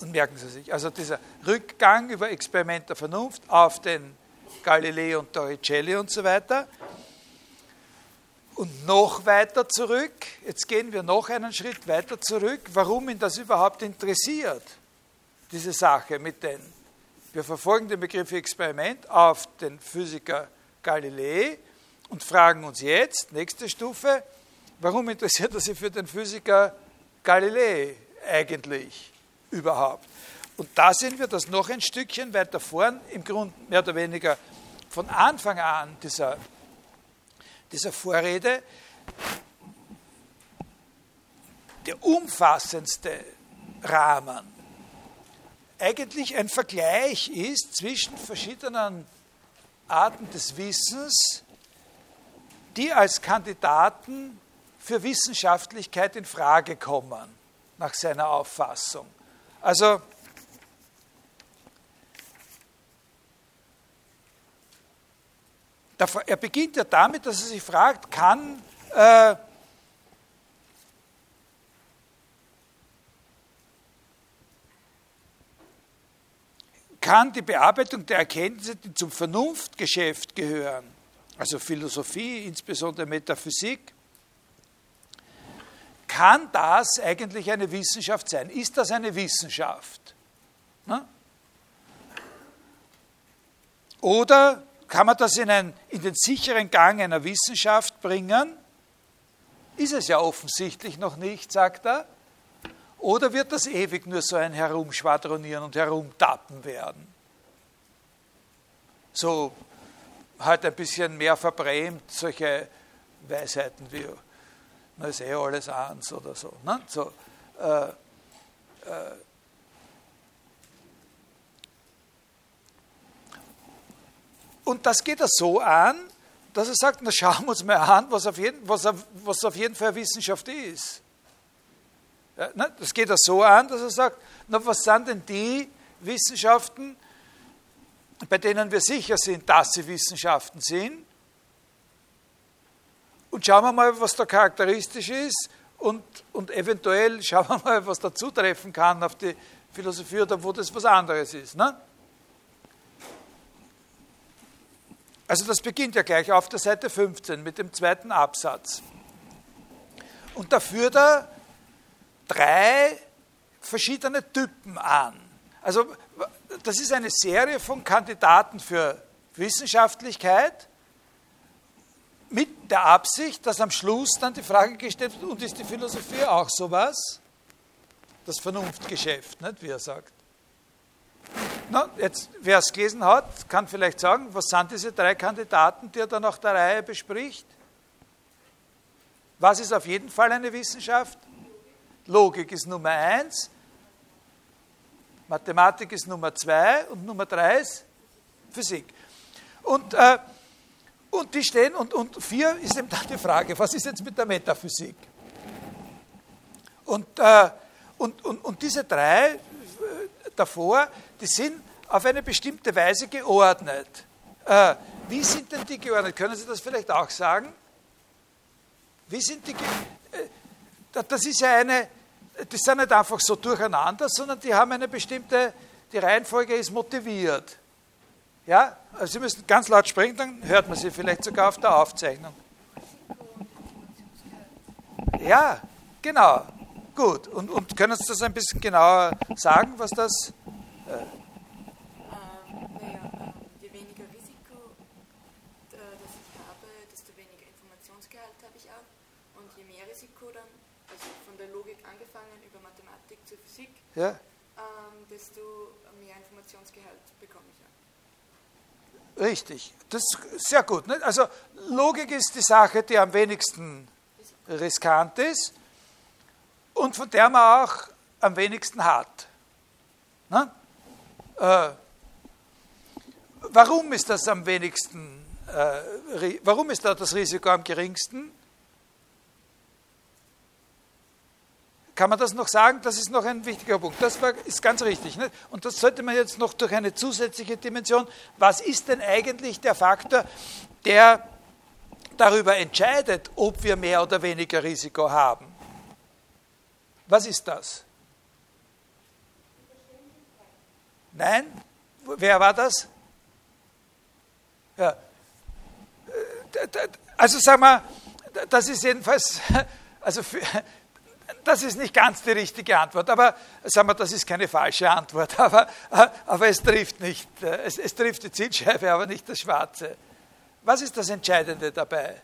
A: und merken Sie sich. Also dieser Rückgang über Experiment der Vernunft auf den Galilei und Torricelli und so weiter, und noch weiter zurück, jetzt gehen wir noch einen Schritt weiter zurück, warum ihn das überhaupt interessiert, diese Sache mit den, wir verfolgen den Begriff Experiment auf den Physiker Galilei und fragen uns jetzt, nächste Stufe, warum interessiert er sich für den Physiker Galilei eigentlich überhaupt? Und da sehen wir das noch ein Stückchen weiter vorn, im Grunde mehr oder weniger von Anfang an dieser dieser Vorrede der umfassendste Rahmen eigentlich ein Vergleich ist zwischen verschiedenen Arten des Wissens, die als Kandidaten für Wissenschaftlichkeit in Frage kommen, nach seiner Auffassung. Also er beginnt ja damit, dass er sich fragt, kann äh, kann die Bearbeitung der Erkenntnisse, die zum Vernunftgeschäft gehören, also Philosophie, insbesondere Metaphysik, kann das eigentlich eine Wissenschaft sein? Ist das eine Wissenschaft? Ne? Oder kann man das in, ein, in den sicheren Gang einer Wissenschaft bringen? Ist es ja offensichtlich noch nicht, sagt er. Oder wird das ewig nur so ein Herumschwadronieren und Herumtappen werden? So halt ein bisschen mehr verbrämt, solche Weisheiten wie, na ist eh alles eins oder so. Ne? so äh, äh, Und das geht er so an, dass er sagt, na schauen wir uns mal an, was auf jeden, was auf, was auf jeden Fall Wissenschaft ist. Ja, ne, das geht er so an, dass er sagt, na was sind denn die Wissenschaften, bei denen wir sicher sind, dass sie Wissenschaften sind? Und schauen wir mal, was da charakteristisch ist und, und eventuell schauen wir mal, was da zutreffen kann auf die Philosophie oder wo das was anderes ist. Ne? Also das beginnt ja gleich auf der Seite 15 mit dem zweiten Absatz. Und da führt er drei verschiedene Typen an. Also das ist eine Serie von Kandidaten für Wissenschaftlichkeit mit der Absicht, dass am Schluss dann die Frage gestellt wird, und ist die Philosophie auch sowas? Das Vernunftgeschäft, nicht, wie er sagt. Na, jetzt, wer es gelesen hat, kann vielleicht sagen, was sind diese drei Kandidaten, die er dann nach der Reihe bespricht? Was ist auf jeden Fall eine Wissenschaft? Logik ist Nummer eins, Mathematik ist Nummer zwei und Nummer drei ist Physik. Und, äh, und die stehen, und, und vier ist eben dann die Frage, was ist jetzt mit der Metaphysik? Und, äh, und, und, und diese drei äh, davor, die sind auf eine bestimmte Weise geordnet. Äh, wie sind denn die geordnet? Können Sie das vielleicht auch sagen? Wie sind die äh, Das ist ja eine, die sind nicht einfach so durcheinander, sondern die haben eine bestimmte, die Reihenfolge ist motiviert. Ja, also Sie müssen ganz laut sprechen, dann hört man sie vielleicht sogar auf der Aufzeichnung. Ja, genau. Gut. Und, und können Sie das ein bisschen genauer sagen, was das
B: äh, naja, je weniger Risiko, das ich habe, desto weniger Informationsgehalt habe ich auch. Und je mehr Risiko dann, von der Logik angefangen über Mathematik zur Physik, ja. ähm, desto mehr Informationsgehalt bekomme ich auch.
A: Richtig, das ist sehr gut. Ne? Also Logik ist die Sache, die am wenigsten riskant ist und von der man auch am wenigsten hat. Ne? Äh, warum ist das am wenigsten, äh, warum ist da das Risiko am geringsten? Kann man das noch sagen? Das ist noch ein wichtiger Punkt. Das war, ist ganz richtig. Nicht? Und das sollte man jetzt noch durch eine zusätzliche Dimension. Was ist denn eigentlich der Faktor, der darüber entscheidet, ob wir mehr oder weniger Risiko haben? Was ist das? Nein? Wer war das? Ja. Also sag mal, das ist jedenfalls, also für, das ist nicht ganz die richtige Antwort, aber sagen wir, das ist keine falsche Antwort, aber, aber es trifft nicht, es, es trifft die Zielscheibe, aber nicht das Schwarze. Was ist das Entscheidende dabei?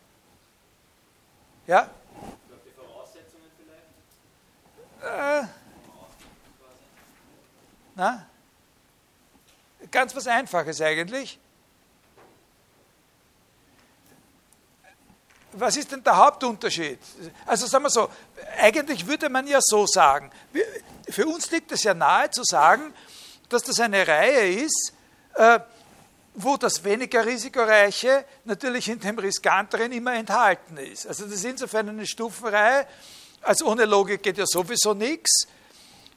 A: Ja? Äh, na? Ganz was Einfaches eigentlich. Was ist denn der Hauptunterschied? Also sagen wir so, eigentlich würde man ja so sagen, für uns liegt es ja nahe zu sagen, dass das eine Reihe ist, äh, wo das weniger risikoreiche natürlich in dem riskanteren immer enthalten ist. Also das ist insofern eine Stufenreihe, als ohne Logik geht ja sowieso nichts.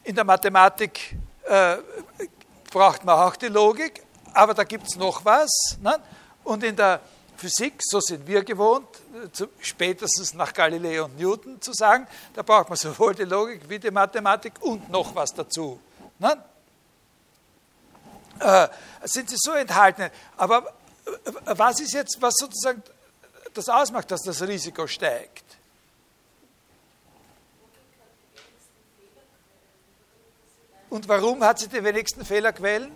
A: In der Mathematik äh, braucht man auch die Logik, aber da gibt es noch was. Ne? Und in der Physik, so sind wir gewohnt, zu, spätestens nach Galilei und Newton zu sagen, da braucht man sowohl die Logik wie die Mathematik und noch was dazu. Ne? Äh, sind sie so enthalten. Aber äh, was ist jetzt, was sozusagen das ausmacht, dass das Risiko steigt? Und warum hat sie die wenigsten Fehlerquellen?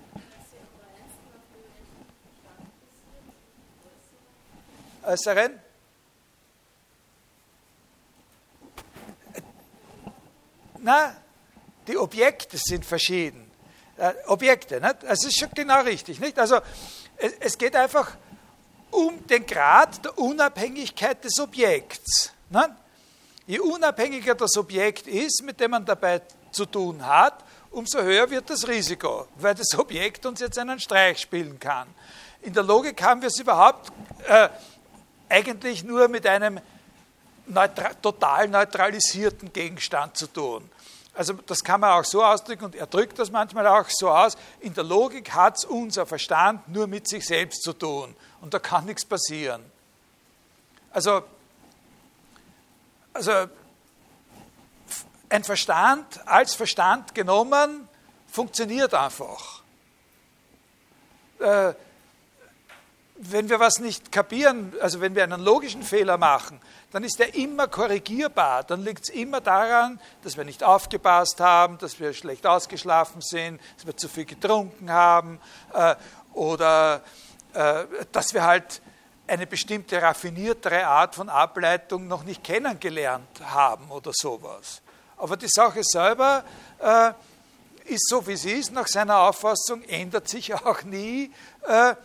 A: Äußeren? Na, die Objekte sind verschieden. Äh, Objekte, nicht? das ist schon genau richtig. Nicht? Also es, es, geht einfach um den Grad der Unabhängigkeit des Objekts. Nicht? Je unabhängiger das Objekt ist, mit dem man dabei zu tun hat, umso höher wird das Risiko, weil das Objekt uns jetzt einen Streich spielen kann. In der Logik haben wir es überhaupt äh, eigentlich nur mit einem neutra total neutralisierten Gegenstand zu tun. Also das kann man auch so ausdrücken und er drückt das manchmal auch so aus. In der Logik hat unser Verstand nur mit sich selbst zu tun und da kann nichts passieren. Also, also ein Verstand als Verstand genommen funktioniert einfach. Äh, wenn wir was nicht kapieren, also wenn wir einen logischen Fehler machen, dann ist er immer korrigierbar. Dann liegt es immer daran, dass wir nicht aufgepasst haben, dass wir schlecht ausgeschlafen sind, dass wir zu viel getrunken haben äh, oder äh, dass wir halt eine bestimmte raffiniertere Art von Ableitung noch nicht kennengelernt haben oder sowas. Aber die Sache selber äh, ist so, wie sie ist. Nach seiner Auffassung ändert sich auch nie. Äh,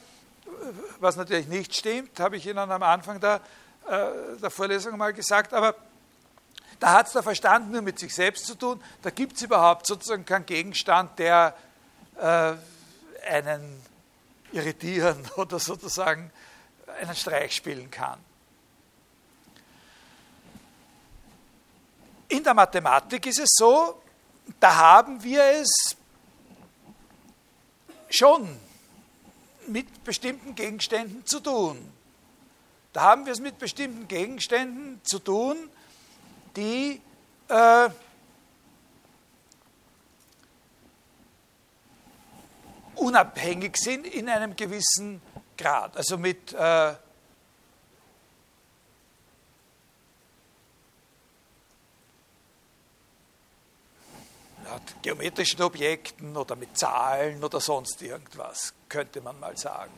A: was natürlich nicht stimmt, habe ich Ihnen am Anfang der, äh, der Vorlesung mal gesagt, aber da hat es der Verstand nur mit sich selbst zu tun. Da gibt es überhaupt sozusagen keinen Gegenstand, der äh, einen irritieren oder sozusagen einen Streich spielen kann. In der Mathematik ist es so, da haben wir es schon mit bestimmten Gegenständen zu tun. Da haben wir es mit bestimmten Gegenständen zu tun, die äh, unabhängig sind in einem gewissen Grad. Also mit äh, geometrischen Objekten oder mit Zahlen oder sonst irgendwas, könnte man mal sagen.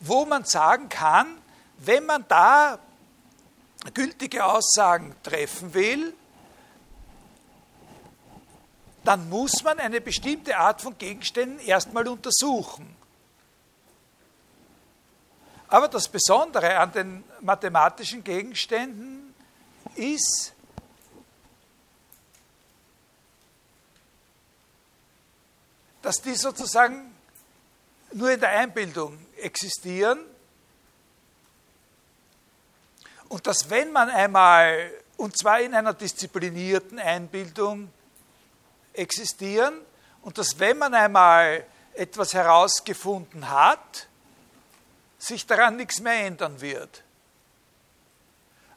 A: Wo man sagen kann, wenn man da gültige Aussagen treffen will, dann muss man eine bestimmte Art von Gegenständen erstmal untersuchen. Aber das Besondere an den mathematischen Gegenständen ist, dass die sozusagen nur in der Einbildung existieren und dass wenn man einmal, und zwar in einer disziplinierten Einbildung existieren, und dass wenn man einmal etwas herausgefunden hat, sich daran nichts mehr ändern wird.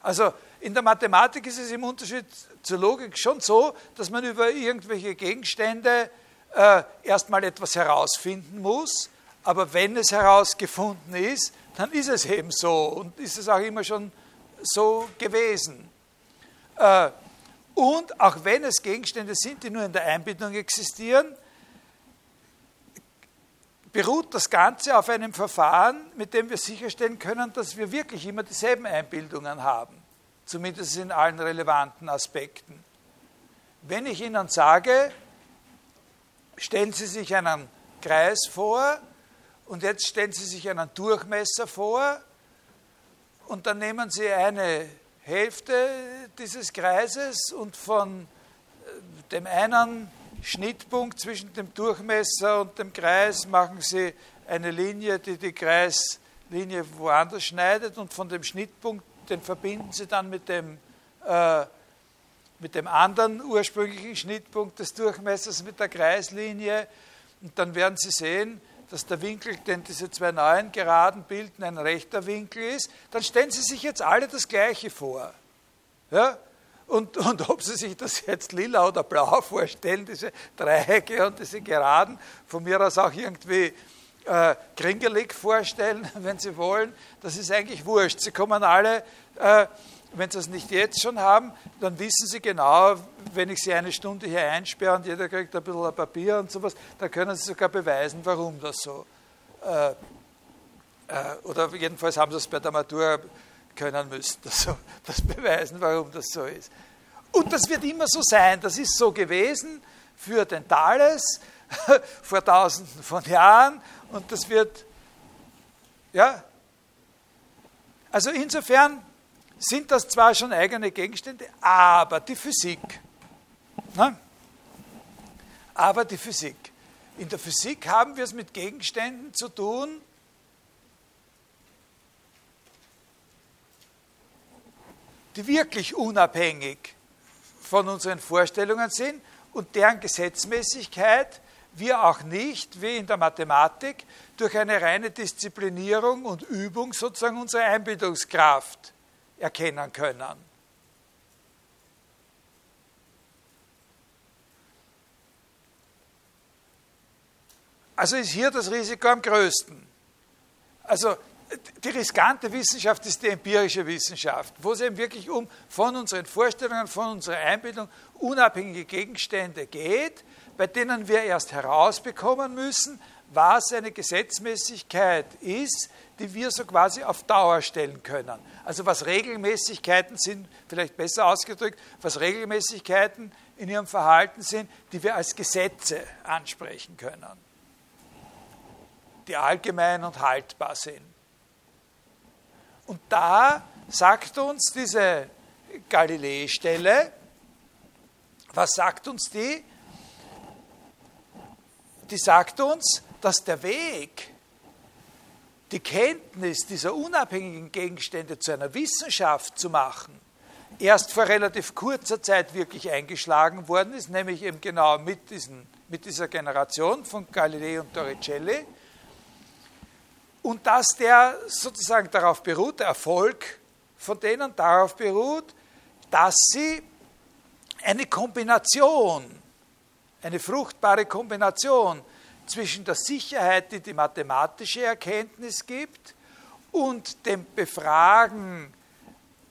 A: Also in der Mathematik ist es im Unterschied zur Logik schon so, dass man über irgendwelche Gegenstände äh, erstmal etwas herausfinden muss, aber wenn es herausgefunden ist, dann ist es eben so und ist es auch immer schon so gewesen. Äh, und auch wenn es Gegenstände sind, die nur in der Einbindung existieren, beruht das Ganze auf einem Verfahren, mit dem wir sicherstellen können, dass wir wirklich immer dieselben Einbildungen haben zumindest in allen relevanten Aspekten. Wenn ich Ihnen sage, stellen Sie sich einen Kreis vor und jetzt stellen Sie sich einen Durchmesser vor und dann nehmen Sie eine Hälfte dieses Kreises und von äh, dem einen Schnittpunkt zwischen dem Durchmesser und dem Kreis machen Sie eine Linie, die die Kreislinie woanders schneidet und von dem Schnittpunkt den verbinden Sie dann mit dem, äh, mit dem anderen ursprünglichen Schnittpunkt des Durchmessers, mit der Kreislinie. Und dann werden Sie sehen, dass der Winkel, den diese zwei neuen Geraden bilden, ein rechter Winkel ist. Dann stellen Sie sich jetzt alle das Gleiche vor. Ja? Und, und ob Sie sich das jetzt lila oder blau vorstellen, diese Dreiecke und diese Geraden, von mir aus auch irgendwie äh, kringelig vorstellen, wenn Sie wollen. Das ist eigentlich wurscht. Sie kommen alle, äh, wenn Sie es nicht jetzt schon haben, dann wissen Sie genau, wenn ich Sie eine Stunde hier einsperre und jeder kriegt ein bisschen Papier und sowas, dann können Sie sogar beweisen, warum das so. Äh, äh oder jedenfalls haben Sie es bei der Matur können müssen, das, so, das beweisen, warum das so ist. Und das wird immer so sein. Das ist so gewesen für den Thales vor tausenden von Jahren und das wird, ja, also insofern sind das zwar schon eigene Gegenstände, aber die Physik, ne? aber die Physik. In der Physik haben wir es mit Gegenständen zu tun, die wirklich unabhängig von unseren Vorstellungen sind und deren Gesetzmäßigkeit wir auch nicht, wie in der Mathematik, durch eine reine Disziplinierung und Übung sozusagen unsere Einbildungskraft erkennen können. Also ist hier das Risiko am größten. Also die riskante Wissenschaft ist die empirische Wissenschaft, wo es eben wirklich um von unseren Vorstellungen, von unserer Einbildung unabhängige Gegenstände geht, bei denen wir erst herausbekommen müssen, was eine Gesetzmäßigkeit ist, die wir so quasi auf Dauer stellen können. Also was Regelmäßigkeiten sind, vielleicht besser ausgedrückt, was Regelmäßigkeiten in ihrem Verhalten sind, die wir als Gesetze ansprechen können, die allgemein und haltbar sind. Und da sagt uns diese Galilei-Stelle, was sagt uns die? Die sagt uns, dass der Weg, die Kenntnis dieser unabhängigen Gegenstände zu einer Wissenschaft zu machen, erst vor relativ kurzer Zeit wirklich eingeschlagen worden ist, nämlich eben genau mit, diesen, mit dieser Generation von Galilei und Torricelli. Und dass der sozusagen darauf beruht, der Erfolg von denen darauf beruht, dass sie eine Kombination, eine fruchtbare Kombination zwischen der Sicherheit, die die mathematische Erkenntnis gibt, und dem Befragen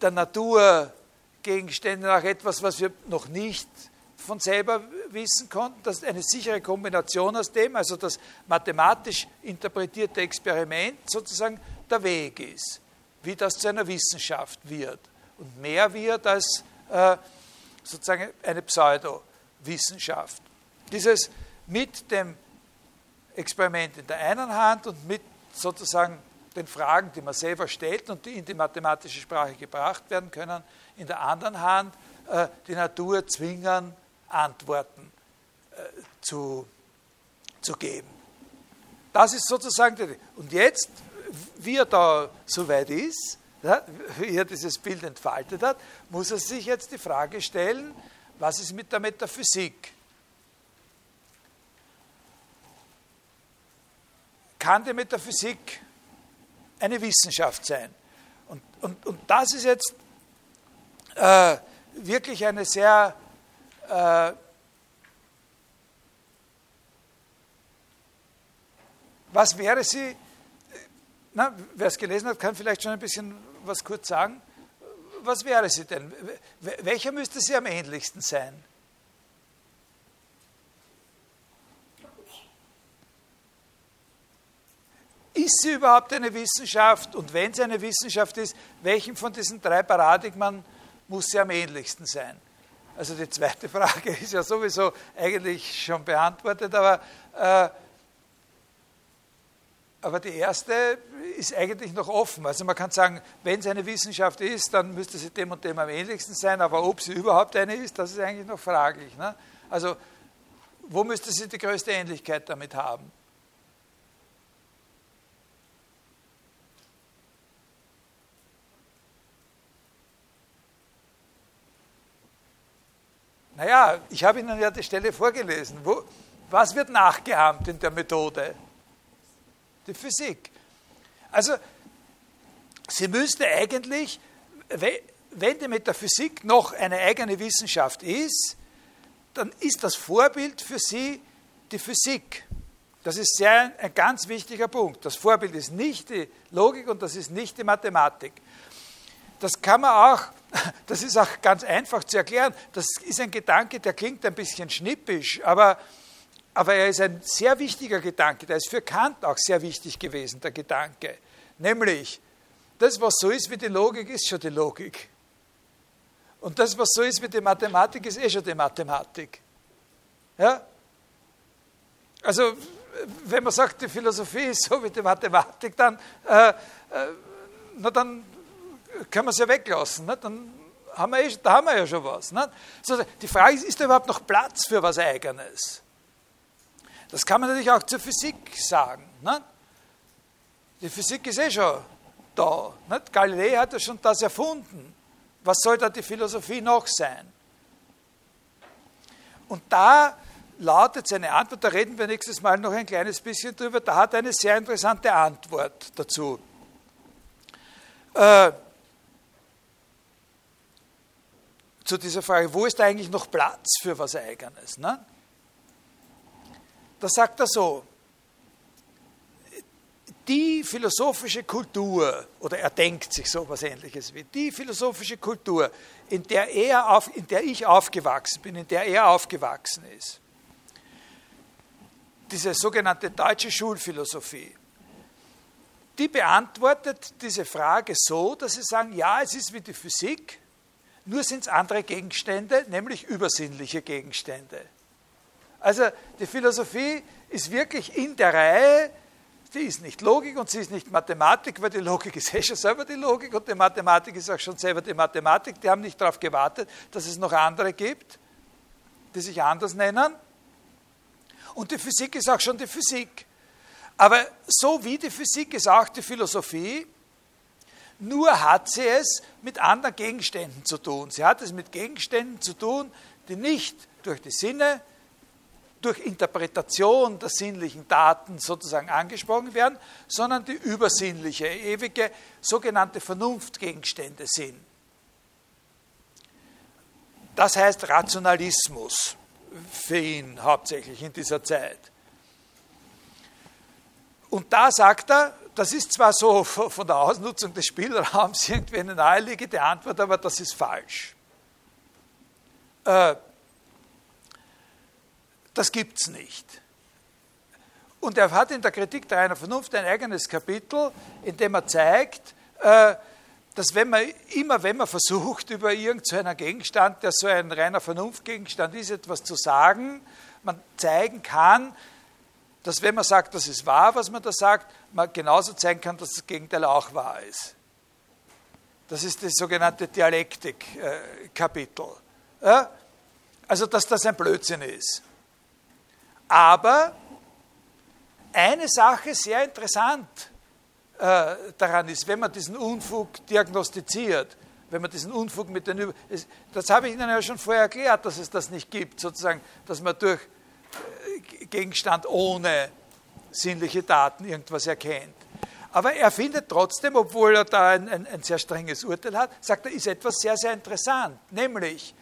A: der Naturgegenstände nach etwas, was wir noch nicht von selber wissen konnten, dass eine sichere Kombination aus dem, also das mathematisch interpretierte Experiment sozusagen der Weg ist, wie das zu einer Wissenschaft wird und mehr wird als äh, sozusagen eine Pseudowissenschaft. Dieses mit dem Experiment in der einen Hand und mit sozusagen den Fragen, die man selber stellt und die in die mathematische Sprache gebracht werden können, in der anderen Hand äh, die Natur zwingen, Antworten äh, zu, zu geben. Das ist sozusagen, die, und jetzt, wie er da soweit ist, ja, wie er dieses Bild entfaltet hat, muss er sich jetzt die Frage stellen, was ist mit der Metaphysik? Kann die Metaphysik eine Wissenschaft sein? Und, und, und das ist jetzt äh, wirklich eine sehr äh, was wäre sie, wer es gelesen hat, kann vielleicht schon ein bisschen was kurz sagen. Was wäre sie denn? Welcher müsste sie am ähnlichsten sein? Ist sie überhaupt eine Wissenschaft? Und wenn sie eine Wissenschaft ist, welchem von diesen drei Paradigmen muss sie am ähnlichsten sein? Also die zweite Frage ist ja sowieso eigentlich schon beantwortet, aber, äh, aber die erste ist eigentlich noch offen. Also man kann sagen, wenn es eine Wissenschaft ist, dann müsste sie dem und dem am ähnlichsten sein, aber ob sie überhaupt eine ist, das ist eigentlich noch fraglich. Ne? Also wo müsste sie die größte Ähnlichkeit damit haben? Naja, ich habe Ihnen ja die Stelle vorgelesen. Wo, was wird nachgeahmt in der Methode? Die Physik. Also, sie müsste eigentlich, wenn die Metaphysik noch eine eigene Wissenschaft ist, dann ist das Vorbild für sie die Physik. Das ist sehr ein ganz wichtiger Punkt. Das Vorbild ist nicht die Logik und das ist nicht die Mathematik. Das kann man auch das ist auch ganz einfach zu erklären. Das ist ein Gedanke, der klingt ein bisschen schnippisch, aber, aber er ist ein sehr wichtiger Gedanke. Der ist für Kant auch sehr wichtig gewesen, der Gedanke. Nämlich, das, was so ist wie die Logik, ist schon die Logik. Und das, was so ist wie die Mathematik, ist eh schon die Mathematik. Ja? Also, wenn man sagt, die Philosophie ist so wie die Mathematik, dann, äh, äh, na, dann können wir es ja weglassen. Nicht? Dann haben wir, eh, da haben wir ja schon was. Nicht? Also die Frage ist, ist da überhaupt noch Platz für was Eigenes? Das kann man natürlich auch zur Physik sagen. Nicht? Die Physik ist eh schon da. Nicht? Galilei hat ja schon das erfunden. Was soll da die Philosophie noch sein? Und da lautet seine Antwort, da reden wir nächstes Mal noch ein kleines bisschen drüber, da hat er eine sehr interessante Antwort dazu. Äh, zu dieser Frage, wo ist eigentlich noch Platz für was Eigenes? Ne? Da sagt er so, die philosophische Kultur, oder er denkt sich so etwas Ähnliches wie, die philosophische Kultur, in der, er auf, in der ich aufgewachsen bin, in der er aufgewachsen ist, diese sogenannte deutsche Schulphilosophie, die beantwortet diese Frage so, dass sie sagen, ja, es ist wie die Physik, nur sind es andere Gegenstände, nämlich übersinnliche Gegenstände. Also die Philosophie ist wirklich in der Reihe, die ist nicht Logik und sie ist nicht Mathematik, weil die Logik ist eh schon selber die Logik und die Mathematik ist auch schon selber die Mathematik. Die haben nicht darauf gewartet, dass es noch andere gibt, die sich anders nennen. Und die Physik ist auch schon die Physik. Aber so wie die Physik ist auch die Philosophie, nur hat sie es mit anderen Gegenständen zu tun. Sie hat es mit Gegenständen zu tun, die nicht durch die Sinne, durch Interpretation der sinnlichen Daten sozusagen angesprochen werden, sondern die übersinnliche, ewige, sogenannte Vernunftgegenstände sind. Das heißt Rationalismus für ihn hauptsächlich in dieser Zeit. Und da sagt er, das ist zwar so von der Ausnutzung des Spielraums irgendwie eine naheliegende Antwort, aber das ist falsch. Äh, das gibt es nicht. Und er hat in der Kritik der reinen Vernunft ein eigenes Kapitel, in dem er zeigt, äh, dass wenn man immer, wenn man versucht, über irgendeinen Gegenstand, der so ein reiner Vernunftgegenstand ist, etwas zu sagen, man zeigen kann, dass wenn man sagt, das ist wahr, was man da sagt, man genauso zeigen kann, dass das Gegenteil auch wahr ist. Das ist das sogenannte Dialektik-Kapitel. Also, dass das ein Blödsinn ist. Aber eine Sache sehr interessant äh, daran ist, wenn man diesen Unfug diagnostiziert, wenn man diesen Unfug mit den Üb das habe ich Ihnen ja schon vorher erklärt, dass es das nicht gibt, sozusagen, dass man durch Gegenstand ohne sinnliche Daten irgendwas erkennt. Aber er findet trotzdem, obwohl er da ein, ein, ein, sehr strenges Urteil hat, sagt er, ist etwas sehr, sehr interessant. Nämlich,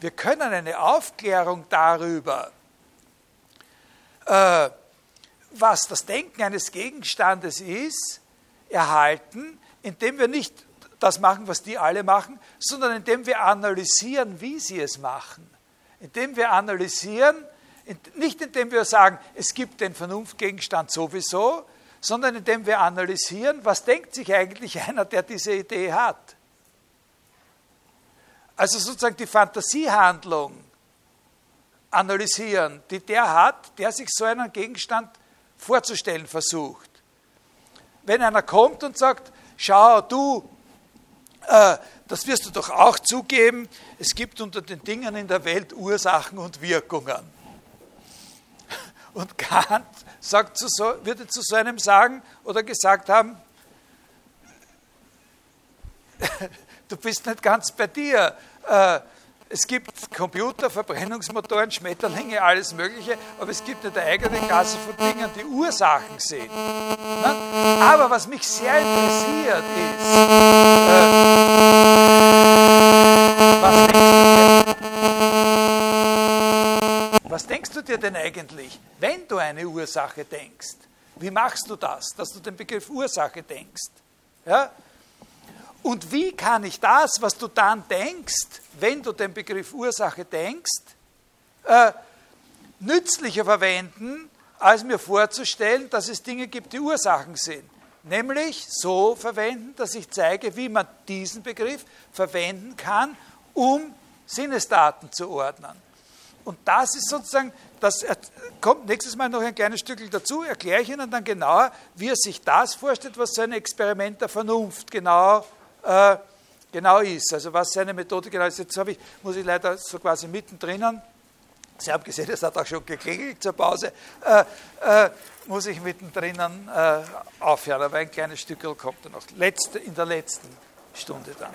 A: wir können eine Aufklärung darüber, äh, was das Denken eines Gegenstandes ist, erhalten, indem wir nicht das machen, was die alle machen, sondern indem wir analysieren, wie sie es machen. Indem wir analysieren, nicht indem wir sagen, es gibt den Vernunftgegenstand sowieso, sondern indem wir analysieren, was denkt sich eigentlich einer, der diese Idee hat. Also sozusagen die Fantasiehandlung analysieren, die der hat, der sich so einen Gegenstand vorzustellen versucht. Wenn einer kommt und sagt, schau du, äh, das wirst du doch auch zugeben, es gibt unter den Dingen in der Welt Ursachen und Wirkungen. Und Kant sagt zu so, würde zu so einem sagen oder gesagt haben, du bist nicht ganz bei dir. Äh, es gibt Computer, Verbrennungsmotoren, Schmetterlinge, alles Mögliche, aber es gibt eine eigene Klasse von Dingen, die Ursachen sind. Aber was mich sehr interessiert ist, äh, was denkst du was denkst du dir denn eigentlich, wenn du eine Ursache denkst? Wie machst du das, dass du den Begriff Ursache denkst? Ja? Und wie kann ich das, was du dann denkst, wenn du den Begriff Ursache denkst, äh, nützlicher verwenden, als mir vorzustellen, dass es Dinge gibt, die Ursachen sind? Nämlich so verwenden, dass ich zeige, wie man diesen Begriff verwenden kann, um Sinnesdaten zu ordnen. Und das ist sozusagen, das kommt nächstes Mal noch ein kleines Stückchen dazu, erkläre ich Ihnen dann genauer, wie er sich das vorstellt, was so ein Experiment der Vernunft genau, äh, genau ist. Also was seine Methode genau ist. Jetzt ich, muss ich leider so quasi mittendrin, Sie haben gesehen, es hat auch schon geklingelt zur Pause, äh, äh, muss ich mittendrin äh, aufhören, aber ein kleines Stückchen kommt dann noch, letzte, in der letzten Stunde dann.